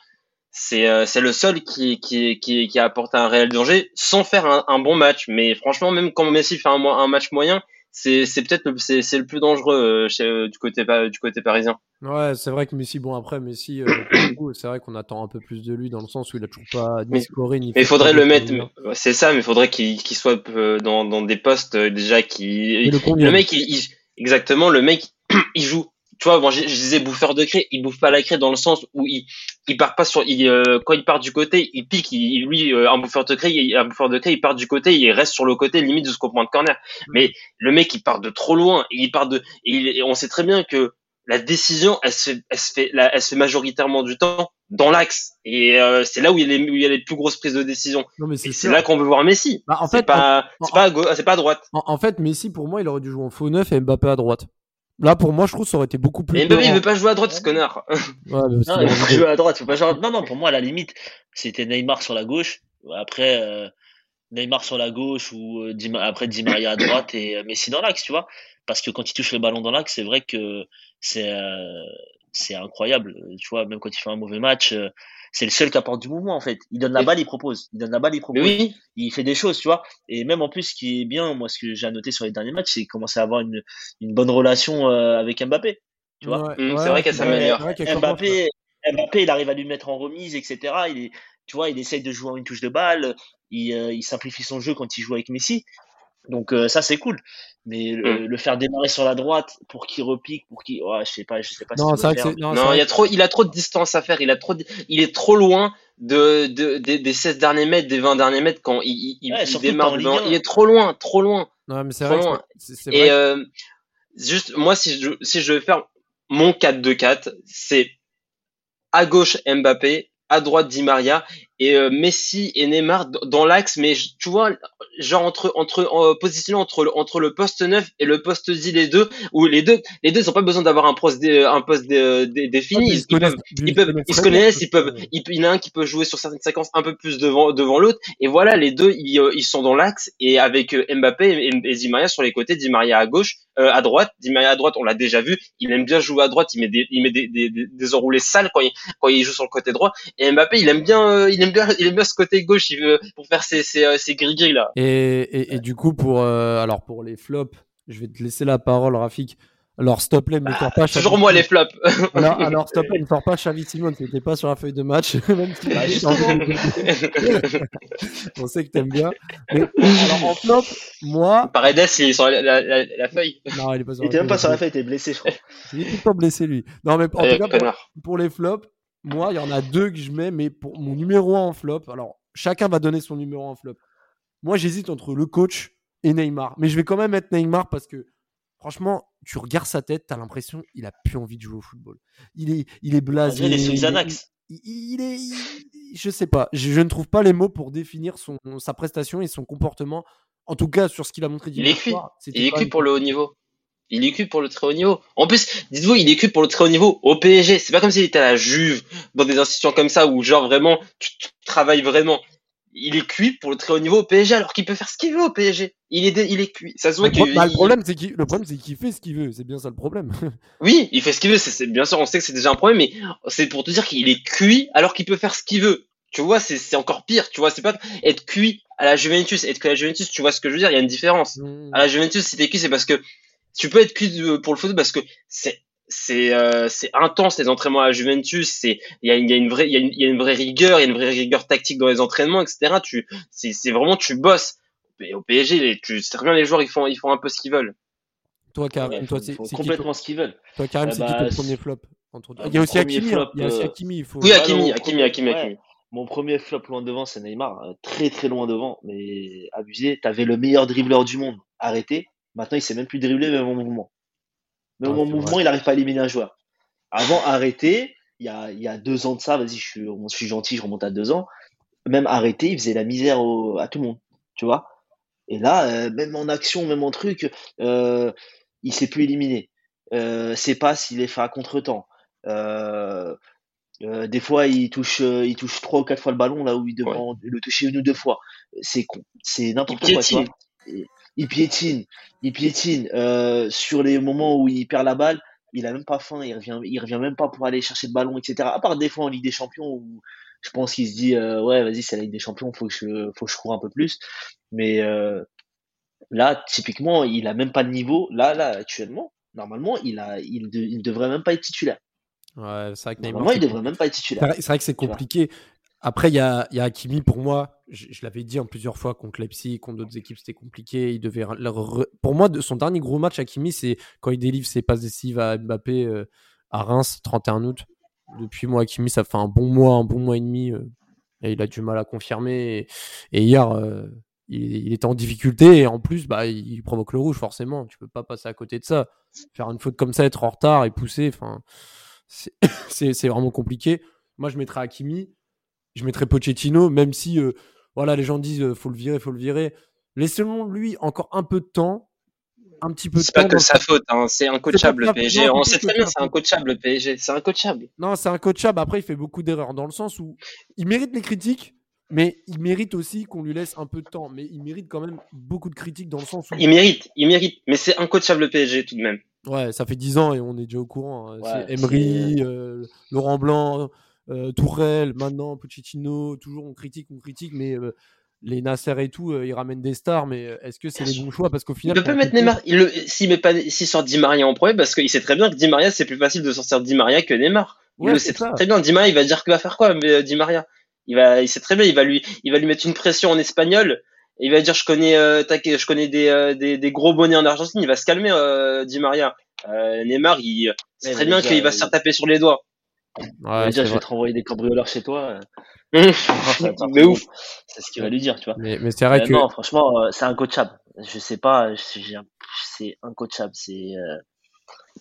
Speaker 6: c'est c'est le seul qui, qui, qui, qui a apporté un réel danger sans faire un, un bon match. Mais franchement, même quand Messi fait un, un match moyen, c'est c'est peut-être le c'est c'est le plus dangereux euh, chez, euh, du côté du côté parisien.
Speaker 4: Ouais, c'est vrai que Messi bon après Messi euh, [coughs] c'est vrai qu'on attend un peu plus de lui dans le sens où il a toujours pas ni scoré
Speaker 6: ni Mais il faudrait le mettre c'est ça mais il faudrait qu'il qu'il soit dans dans des postes déjà qui le, mec il, exactement le mec [clears throat] il joue tu vois, bon, je, disais bouffeur de craie, il bouffe pas la craie dans le sens où il, il part pas sur, il, euh, quand il part du côté, il pique, il, lui, euh, un bouffeur de craie, un bouffeur de craie, il part du côté, il reste sur le côté, limite jusqu'au point de corner. Mm. Mais le mec, il part de trop loin, il part de, et, on sait très bien que la décision, elle se, elle se fait, elle se fait majoritairement du temps dans l'axe. Et euh, c'est là où il, y a les, où il y a les plus grosses prises de décision. c'est là qu'on veut voir Messi. Bah, en fait, c'est pas, c'est pas, c'est pas à droite.
Speaker 4: En, en, fait, Messi, pour moi, il aurait dû jouer en faux neuf et Mbappé à droite. Là, pour moi, je trouve que ça aurait été beaucoup plus.
Speaker 6: Mais Mbappé, il veut pas jouer à droite, ce connard.
Speaker 5: Ouais, non, [laughs] il veut jouer à droite. Faut pas jouer... Non, non, pour moi, à la limite, c'était Neymar sur la gauche. Après, euh, Neymar sur la gauche ou euh, après Di Maria à droite et euh, Messi dans l'axe, tu vois. Parce que quand il touche le ballon dans l'axe, c'est vrai que c'est euh, c'est incroyable. Tu vois, même quand il fait un mauvais match, c'est le seul qui apporte du mouvement en fait. Il donne la balle, il propose. Il donne la balle, il propose. Oui. Il fait des choses, tu vois. Et même en plus, ce qui est bien, moi, ce que j'ai noté sur les derniers matchs, c'est commencer à avoir une, une bonne relation euh, avec Mbappé. Tu vois.
Speaker 6: Mmh, c'est vrai qu'elle s'améliore.
Speaker 5: Mbappé, Mbappé, il arrive à lui mettre en remise, etc. Il est, tu vois, il essaye de jouer en une touche de balle. Il, euh, il simplifie son jeu quand il joue avec Messi. Donc euh, ça c'est cool. Mais le, mm. faire démarrer sur la droite pour qu'il repique, pour qu'il, ouais, je sais pas, je sais pas.
Speaker 6: Non, c'est vrai non, il y a trop, il a trop de distance à faire. Il a trop, il est trop loin de, de, des 16 derniers mètres, des 20 derniers mètres quand il, il, il démarre. il est trop loin, trop loin.
Speaker 4: Non, mais c'est vrai. Loin.
Speaker 6: Et euh, juste, moi, si je, si je veux faire mon 4-2-4, c'est à gauche Mbappé, à droite Di Maria et euh, Messi et Neymar dans l'axe mais tu vois genre entre entre euh, positionné entre le, entre le poste 9 et le poste 10 les deux où les deux les deux ils ont pas besoin d'avoir un poste un poste défini. Ils, ils, peuvent ils peuvent ils se connaissent ils peuvent il, y en a un qui peut jouer sur certaines séquences un peu plus devant devant l'autre. Et voilà les deux ils, euh, ils sont dans l'axe et avec Mbappé et, et, Di Maria sur les côtés Di Maria à gauche à droite. Di Maria à droite on l'a déjà vu il aime bien jouer à droite il met des il met des, des, des, enroulés sales quand il quand il joue sur le côté droit. Et Mbappé il aime bien il aime bien il aime bien ce côté gauche il veut pour faire ses ses, ses gris gris là
Speaker 4: et, et, du coup, pour, euh, alors pour les flops, je vais te laisser la parole, Rafik. Alors, stop plaît, ne sors pas.
Speaker 6: Toujours moi les flops. [laughs]
Speaker 4: alors, alors stop plaît, ne sors pas Xavi Simon, qui n'était pas sur la feuille de match. [laughs] même si bah, [laughs] On sait que t'aimes bien. Mais, alors, en flop, moi.
Speaker 6: Paredes, il est sur la, la, la, feuille.
Speaker 5: Non, il est pas sur il était même pas sur la feuille, il était blessé, je crois.
Speaker 4: Il était pas blessé, lui. Non, mais en tout cas, pour, pour, les flops, moi, il y en a deux que je mets, mais pour mon numéro 1 en flop, alors, chacun va donner son numéro 1 en flop. Moi, j'hésite entre le coach et Neymar. Mais je vais quand même mettre Neymar parce que franchement, tu regardes sa tête, tu as l'impression qu'il a plus envie de jouer au football. Il est, il est blasé.
Speaker 5: Il est sous
Speaker 4: il,
Speaker 5: Xanax.
Speaker 4: il- il est, il- je sais pas. Je, je ne trouve pas les mots pour définir son, sa prestation et son comportement. En tout cas, sur ce qu'il a montré
Speaker 6: Il est cuit. Il est cuit pour le haut niveau. Il est cuit pour le très haut niveau. En plus, dites-vous, il est cuit pour le très haut niveau au PSG. C'est pas comme s'il était à la Juve, dans des institutions comme ça, où genre vraiment, tu, tu travailles vraiment. Il est cuit pour le très haut niveau au PSG, alors qu'il peut faire ce qu'il veut au PSG. Il est, dé- il est cuit. Ça se voit
Speaker 4: Le,
Speaker 6: que.
Speaker 4: bah, le problème, c'est qu'il le problème, c'est qu'il fait ce qu'il veut. C'est bien ça le problème. [laughs]
Speaker 6: Oui, il fait ce qu'il veut. C'est, bien sûr, on sait que c'est déjà un problème, mais c'est pour te dire qu'il est cuit alors qu'il peut faire ce qu'il veut. Tu vois, c'est, encore pire. Tu vois, c'est pas être cuit à la Juventus. Être à la Juventus, tu vois ce que je veux dire. Il y a une différence.
Speaker 4: Mm.
Speaker 6: À la Juventus, si t'es cuit, c'est parce que tu peux être cuit euh, pour le foot parce que c'est c'est euh, c'est intense les entraînements à la Juventus. C'est il y a, une- il y a une vraie il y a une, il y a une vraie rigueur, il y a une vraie rigueur tactique dans les entraînements, etc. Tu c'est c'est vraiment tu bosses. Et au PSG, les- tu sais les joueurs ils font ils font un peu ce qu'ils veulent.
Speaker 4: Toi, Karim,
Speaker 5: Ouais,
Speaker 4: toi, c'est qui,
Speaker 5: complètement ce qu'ils veulent.
Speaker 4: toi, Karim,
Speaker 5: Euh,
Speaker 4: c'est qui
Speaker 5: bah,
Speaker 4: ton premier flop entre...
Speaker 5: Euh,
Speaker 4: Il y a aussi Hakimi. hein.
Speaker 5: flop,
Speaker 4: Il y a aussi
Speaker 5: euh,
Speaker 4: Hakimi. Il faut.
Speaker 6: Oui,
Speaker 5: Ouais,
Speaker 6: Hakimi,
Speaker 5: mon
Speaker 6: Hakimi,
Speaker 5: premier-
Speaker 6: Hakimi,
Speaker 5: ouais.
Speaker 6: Hakimi.
Speaker 5: Mon premier flop loin devant, c'est Neymar. Euh, Très très loin devant, mais abusé. T'avais le meilleur dribbleur du monde. Arrêté. Maintenant, il sait même plus dribbler, même en mouvement. Même
Speaker 4: Ah,
Speaker 5: en mouvement,
Speaker 4: vrai.
Speaker 5: il n'arrive pas à éliminer un joueur. Avant, arrêté, il y a, il y a deux ans de ça, vas-y, je suis, je suis gentil, je remonte à deux ans. Même arrêté, il faisait la misère au- à tout le monde, tu vois. Et là, euh, même en action, même en truc, euh, il s'est plus éliminé. Euh, ses passes, il les fait à contre-temps. Euh, euh, des fois, il touche, il touche trois ou quatre fois le ballon là où il devrait le toucher une ou deux fois. C'est con, c'est n'importe quoi, tu vois.
Speaker 6: piétine.
Speaker 5: Et- Il piétine, il piétine. Euh, sur les moments où il perd la balle, il a même pas faim, il revient, il revient même pas pour aller chercher le ballon, etc. À part des fois en Ligue des Champions où je pense qu'il se dit, euh, ouais, vas-y, c'est la Ligue des Champions, faut que je, faut que je cours un peu plus. Mais euh, là, typiquement, il a même pas de niveau. Là, là, actuellement, normalement, il a, il, de- il devrait même pas être titulaire.
Speaker 4: Ouais, c'est vrai que Neymar.
Speaker 5: Il devrait même pas être titulaire.
Speaker 4: c'est vrai que c'est compliqué. Après, il y a, Hakimi, pour moi, je, l'avais dit en plusieurs fois contre Leipzig, contre d'autres équipes, c'était compliqué. Il devait, Pour moi, de- son dernier gros match, Hakimi, c'est quand il délivre ses passes décisives à Mbappé euh, à Reims, 31 août. Depuis moi, Hakimi, ça fait un bon mois, un bon mois et demi. euh, et il a du mal à confirmer. Et, hier, euh, il, il était en difficulté. Et en plus, bah, il, provoque le rouge, forcément. Tu peux pas passer à côté de ça. Faire une faute comme ça, être en retard et pousser, [coughs] c'est vraiment compliqué. Moi, je mettrais Hakimi, je mettrais Pochettino, même si euh, voilà, les gens disent euh, faut le virer, faut le virer. Laissons-lui encore un peu de temps, un petit peu de
Speaker 6: C'est pas que sa faute, hein. c'est incoachable le PSG.
Speaker 4: non,
Speaker 6: On sait très bien, c'est incoachable le PSG, c'est incoachable.
Speaker 4: Non, c'est un coachable. Après, il fait beaucoup d'erreurs dans le sens où il mérite les critiques, mais il mérite aussi qu'on lui laisse un peu de temps. Mais il mérite quand même beaucoup de critiques dans le sens où
Speaker 6: Il mérite, il mérite, mais c'est incoachable le PSG tout de même.
Speaker 4: ouais, ça fait 10 ans et on est déjà au courant. hein.
Speaker 5: Ouais,
Speaker 4: c'est Emery, euh, Laurent Blanc, euh, Tourelle, maintenant Pochettino. Toujours on critique, on critique, mais euh, les Nasser et tout, euh, ils ramènent des stars. Mais euh, est-ce que c'est les bons choix? Parce qu'au
Speaker 6: Il
Speaker 4: final,
Speaker 6: peut pas mettre Neymar. Il s'il met pas, sort Di Maria en premier, parce qu'il sait très bien que Di Maria, c'est plus facile de sortir Di Maria que Neymar. Il le sait très bien. Di Maria, il va dire qu'il va faire quoi, mais Di Maria? Il va, il sait très bien, il va lui, il va lui mettre une pression en espagnol. Il va dire, je connais, euh, je connais des, euh, des, des gros bonnets en Argentine. Il va se calmer, euh, Di Maria. Neymar, il, c'est
Speaker 5: Ouais,
Speaker 6: très bien qu'il va se
Speaker 5: il-
Speaker 6: faire taper sur les doigts.
Speaker 4: Ouais,
Speaker 5: je vais te renvoyer des cambrioleurs chez toi. euh, [laughs]
Speaker 6: mais ouf.
Speaker 5: C'est ce qu'il va lui dire, tu vois.
Speaker 4: Mais, mais c'est vrai
Speaker 5: Mais
Speaker 4: que
Speaker 5: Non, franchement, euh, c'est incoachable. Je sais pas, c'est incoachable, c'est euh,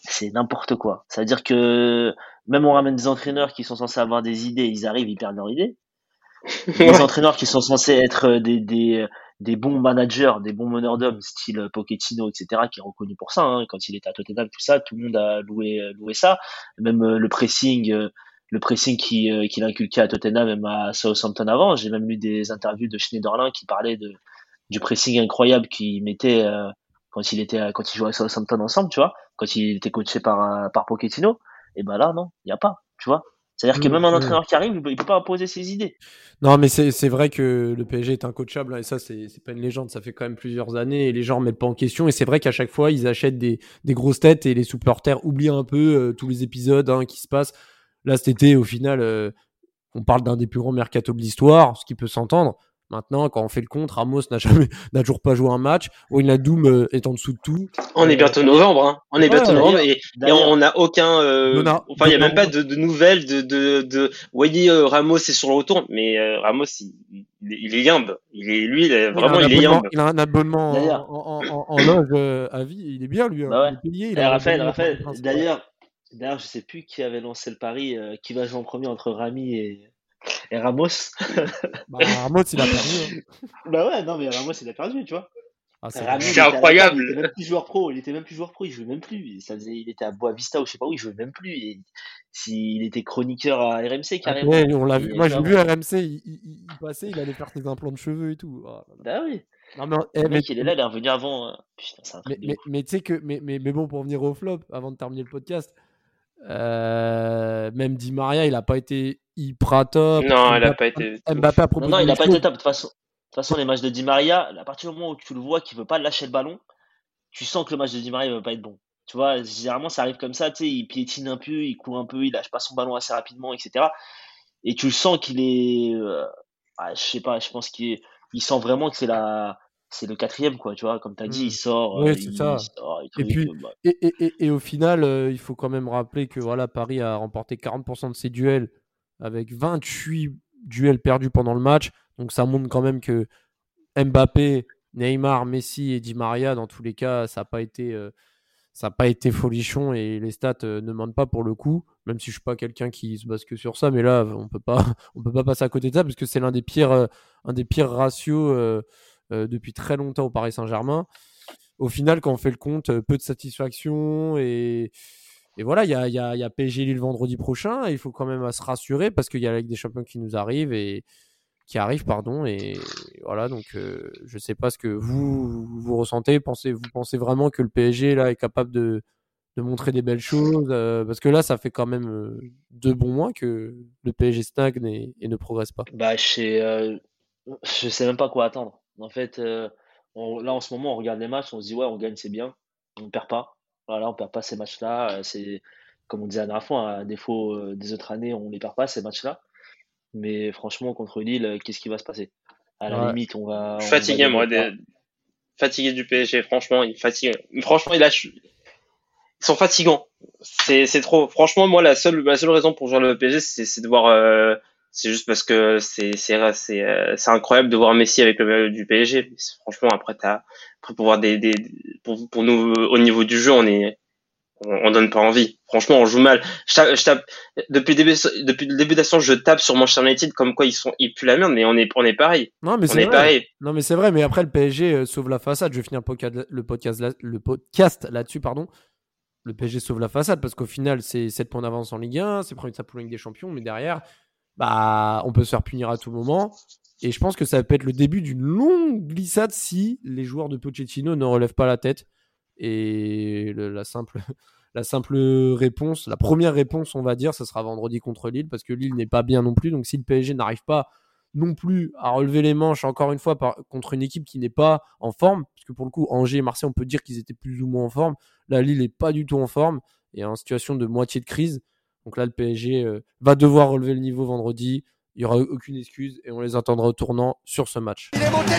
Speaker 5: c'est n'importe quoi. Ça veut dire que même on ramène des entraîneurs qui sont censés avoir des idées, ils arrivent, ils perdent leur idée. [laughs] Des entraîneurs qui sont censés être euh, des, des, des bons managers, des bons meneurs d'hommes, style Pochettino, etc., qui est reconnu pour ça. hein. Quand il était à Tottenham, tout ça, tout le monde a loué, loué ça. Même euh, le pressing, euh, le pressing qui, euh, qu'il inculquait à Tottenham, même à Southampton avant. J'ai même lu des interviews de Schneiderlin qui parlait de, du pressing incroyable qu'il mettait euh, quand il était, quand il jouait à Southampton ensemble, tu vois, quand il était coaché par, euh, par Pochettino. Et ben là, non, il y a pas, tu vois. C'est-à-dire que
Speaker 4: Mm,
Speaker 5: même un
Speaker 4: mm.
Speaker 5: entraîneur qui arrive, il peut, il peut pas imposer ses idées.
Speaker 4: Non, mais c'est vrai que le PSG est incoachable, hein, et ça, c'est pas une légende, ça fait quand même plusieurs années, et les gens remettent pas en question, et c'est vrai qu'à chaque fois, ils achètent des, des grosses têtes, et les supporters oublient un peu euh, tous les épisodes hein, qui se passent. Là, cet été, au final, euh, on parle d'un des plus grands mercato de l'histoire, ce qui peut s'entendre, Maintenant, quand on fait le compte, Ramos n'a jamais, [laughs] n'a toujours pas joué un match. Wijnaldum euh, est en dessous de tout.
Speaker 6: On est bientôt novembre, hein. On est bientôt novembre et, on n'a aucun, euh, enfin, il n'y a même pas de, de, nouvelles de, de, de, oui, euh, Ramos est sur le retour, mais euh, Ramos, il, il, est yambe. Il est, lui, il est, vraiment, il, est yambe.
Speaker 4: Il a un abonnement en, en, en, loge à vie. Il est bien, lui. Hein.
Speaker 5: Bah ouais. il est il a Raphaël, Raphaël, d'ailleurs, d'ailleurs, je sais plus qui avait lancé le pari, qui va jouer en premier entre Rami et, et Ramos.
Speaker 4: bah, Ramos, il a perdu.
Speaker 5: Hein. [laughs] bah ouais, non, mais Ramos, il a perdu, tu vois.
Speaker 6: Ah, c'est incroyable.
Speaker 5: Il était même plus joueur pro. Il était même plus joueur pro. Il jouait même plus. Ça faisait, il était à Boavista ou je sais pas où. Il jouait même plus. Et, s'il était chroniqueur à RMC carrément.
Speaker 4: Ouais, on l'a vu. Moi, j'ai vu RMC. Il, il, il, passait. Il allait faire ses implants de cheveux et tout. Oh,
Speaker 5: bah oui. Non, mais, eh, le mec, il est là. Il est revenu avant. Hein. Putain,
Speaker 4: un mais, mais, mais tu sais que. Mais, mais, mais bon, pour venir au flop, avant de terminer le podcast. Euh, même Di Maria, il a pas été hyper top.
Speaker 6: Non, il a pas été.
Speaker 5: Mbappé propos non, non, il a pas été top. De toute façon, de toute façon, les matchs de Di Maria, à partir du moment où tu le vois qu'il veut pas lâcher le ballon, tu sens que le match de Di Maria ne va pas être bon. Tu vois, généralement, ça arrive comme ça, tu sais, il piétine un peu, il court un peu, il lâche pas son ballon assez rapidement, etc. Et tu le sens qu'il est, euh, ah, je sais pas, je pense qu'il sent vraiment que c'est la, c'est le quatrième, quoi, tu vois, comme tu as dit, il mmh. sort.
Speaker 4: Oui, c'est ça. et, puis, bah et, et, et, au final, euh, il faut quand même rappeler que voilà, Paris a remporté 40% de ses duels avec 28 duels perdus pendant le match. Donc ça montre quand même que Mbappé, Neymar, Messi et Di Maria, dans tous les cas, ça n'a pas été, euh, ça pas été folichon et les stats euh, ne mentent pas pour le coup. Même si je suis pas quelqu'un qui se base que sur ça, mais là, on peut pas, [laughs] on peut pas passer à côté de ça parce que c'est l'un des pires, euh, un des pires ratios depuis très longtemps au Paris Saint-Germain. Au final, quand on fait le compte, peu de satisfaction et et voilà, il y a, PSG Lille vendredi prochain. il faut quand même se rassurer parce qu'il y a la Ligue des Champions qui nous arrive et, qui arrive, pardon. Et voilà, donc euh, je sais pas ce que vous vous ressentez. Pensez, vous pensez vraiment que le PSG là est capable de, de montrer des belles choses euh, Parce que là, ça fait quand même euh, deux bons mois que le PSG stagne et, ne progresse pas.
Speaker 5: Bah, je sais, je sais même pas quoi attendre. En fait, là en ce moment, on regarde les matchs, on se dit ouais, on gagne, c'est bien, on perd pas. Voilà, on perd pas ces matchs-là. C'est comme on disait la dernière fois, à défaut des autres années, on les perd pas ces matchs-là. Mais franchement, contre Lille, euh, qu'est-ce qui va se passer? À la limite, on va.
Speaker 6: fatigué, moi. Fatigué du PSG, franchement, il fatigue. Franchement, il a. Ils sont fatigants. C'est, c'est trop. Franchement, moi, la seule, la seule raison pour jouer le PSG, c'est, c'est de voir. Euh, c'est juste parce que c'est, c'est, c'est, euh, c'est incroyable de voir Messi avec le du PSG. Franchement, après, t'as, pour voir des, des, pour, pour nous, au niveau du jeu, on est, on, donne pas envie. Franchement, on joue mal. Je tape, depuis le début, depuis le début de je tape sur Manchester United comme quoi ils sont, ils puent la merde, mais on est, on est pareil.
Speaker 4: Non, mais c'est pareil. Non, mais c'est vrai. Mais après, le PSG euh, sauve la façade. Je vais finir le podcast, le podcast, là, le podcast là-dessus, pardon. Le PSG sauve la façade parce qu'au final, c'est 7 points d'avance en Ligue 1, c'est premier de sa Ligue des Champions, mais derrière, bah, on peut se faire punir à tout moment. Et je pense que ça peut être le début d'une longue glissade si les joueurs de Pochettino ne relèvent pas la tête. Et la, simple, [laughs] la simple réponse, la première réponse, on va dire, ce sera vendredi contre Lille, parce que Lille n'est pas bien non plus. Donc si le PSG n'arrive pas non plus à relever les manches, encore une fois, contre une équipe qui n'est pas en forme, parce que pour le coup, Angers et Marseille, on peut dire qu'ils étaient plus ou moins en forme. Là, Lille n'est pas du tout en forme et en situation de moitié de crise. Donc là, le PSG euh, va devoir relever le niveau vendredi. Il n'y aura aucune excuse et on les attendra au tournant sur ce match.
Speaker 2: Il est monté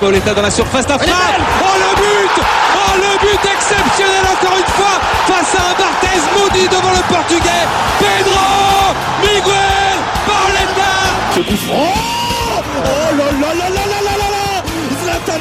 Speaker 2: Pauletta dans la surface, la Oh le but. Oh le but exceptionnel encore une fois face à un Barthez maudit devant le portugais Pedro Miguel Pauletta
Speaker 3: Oh là là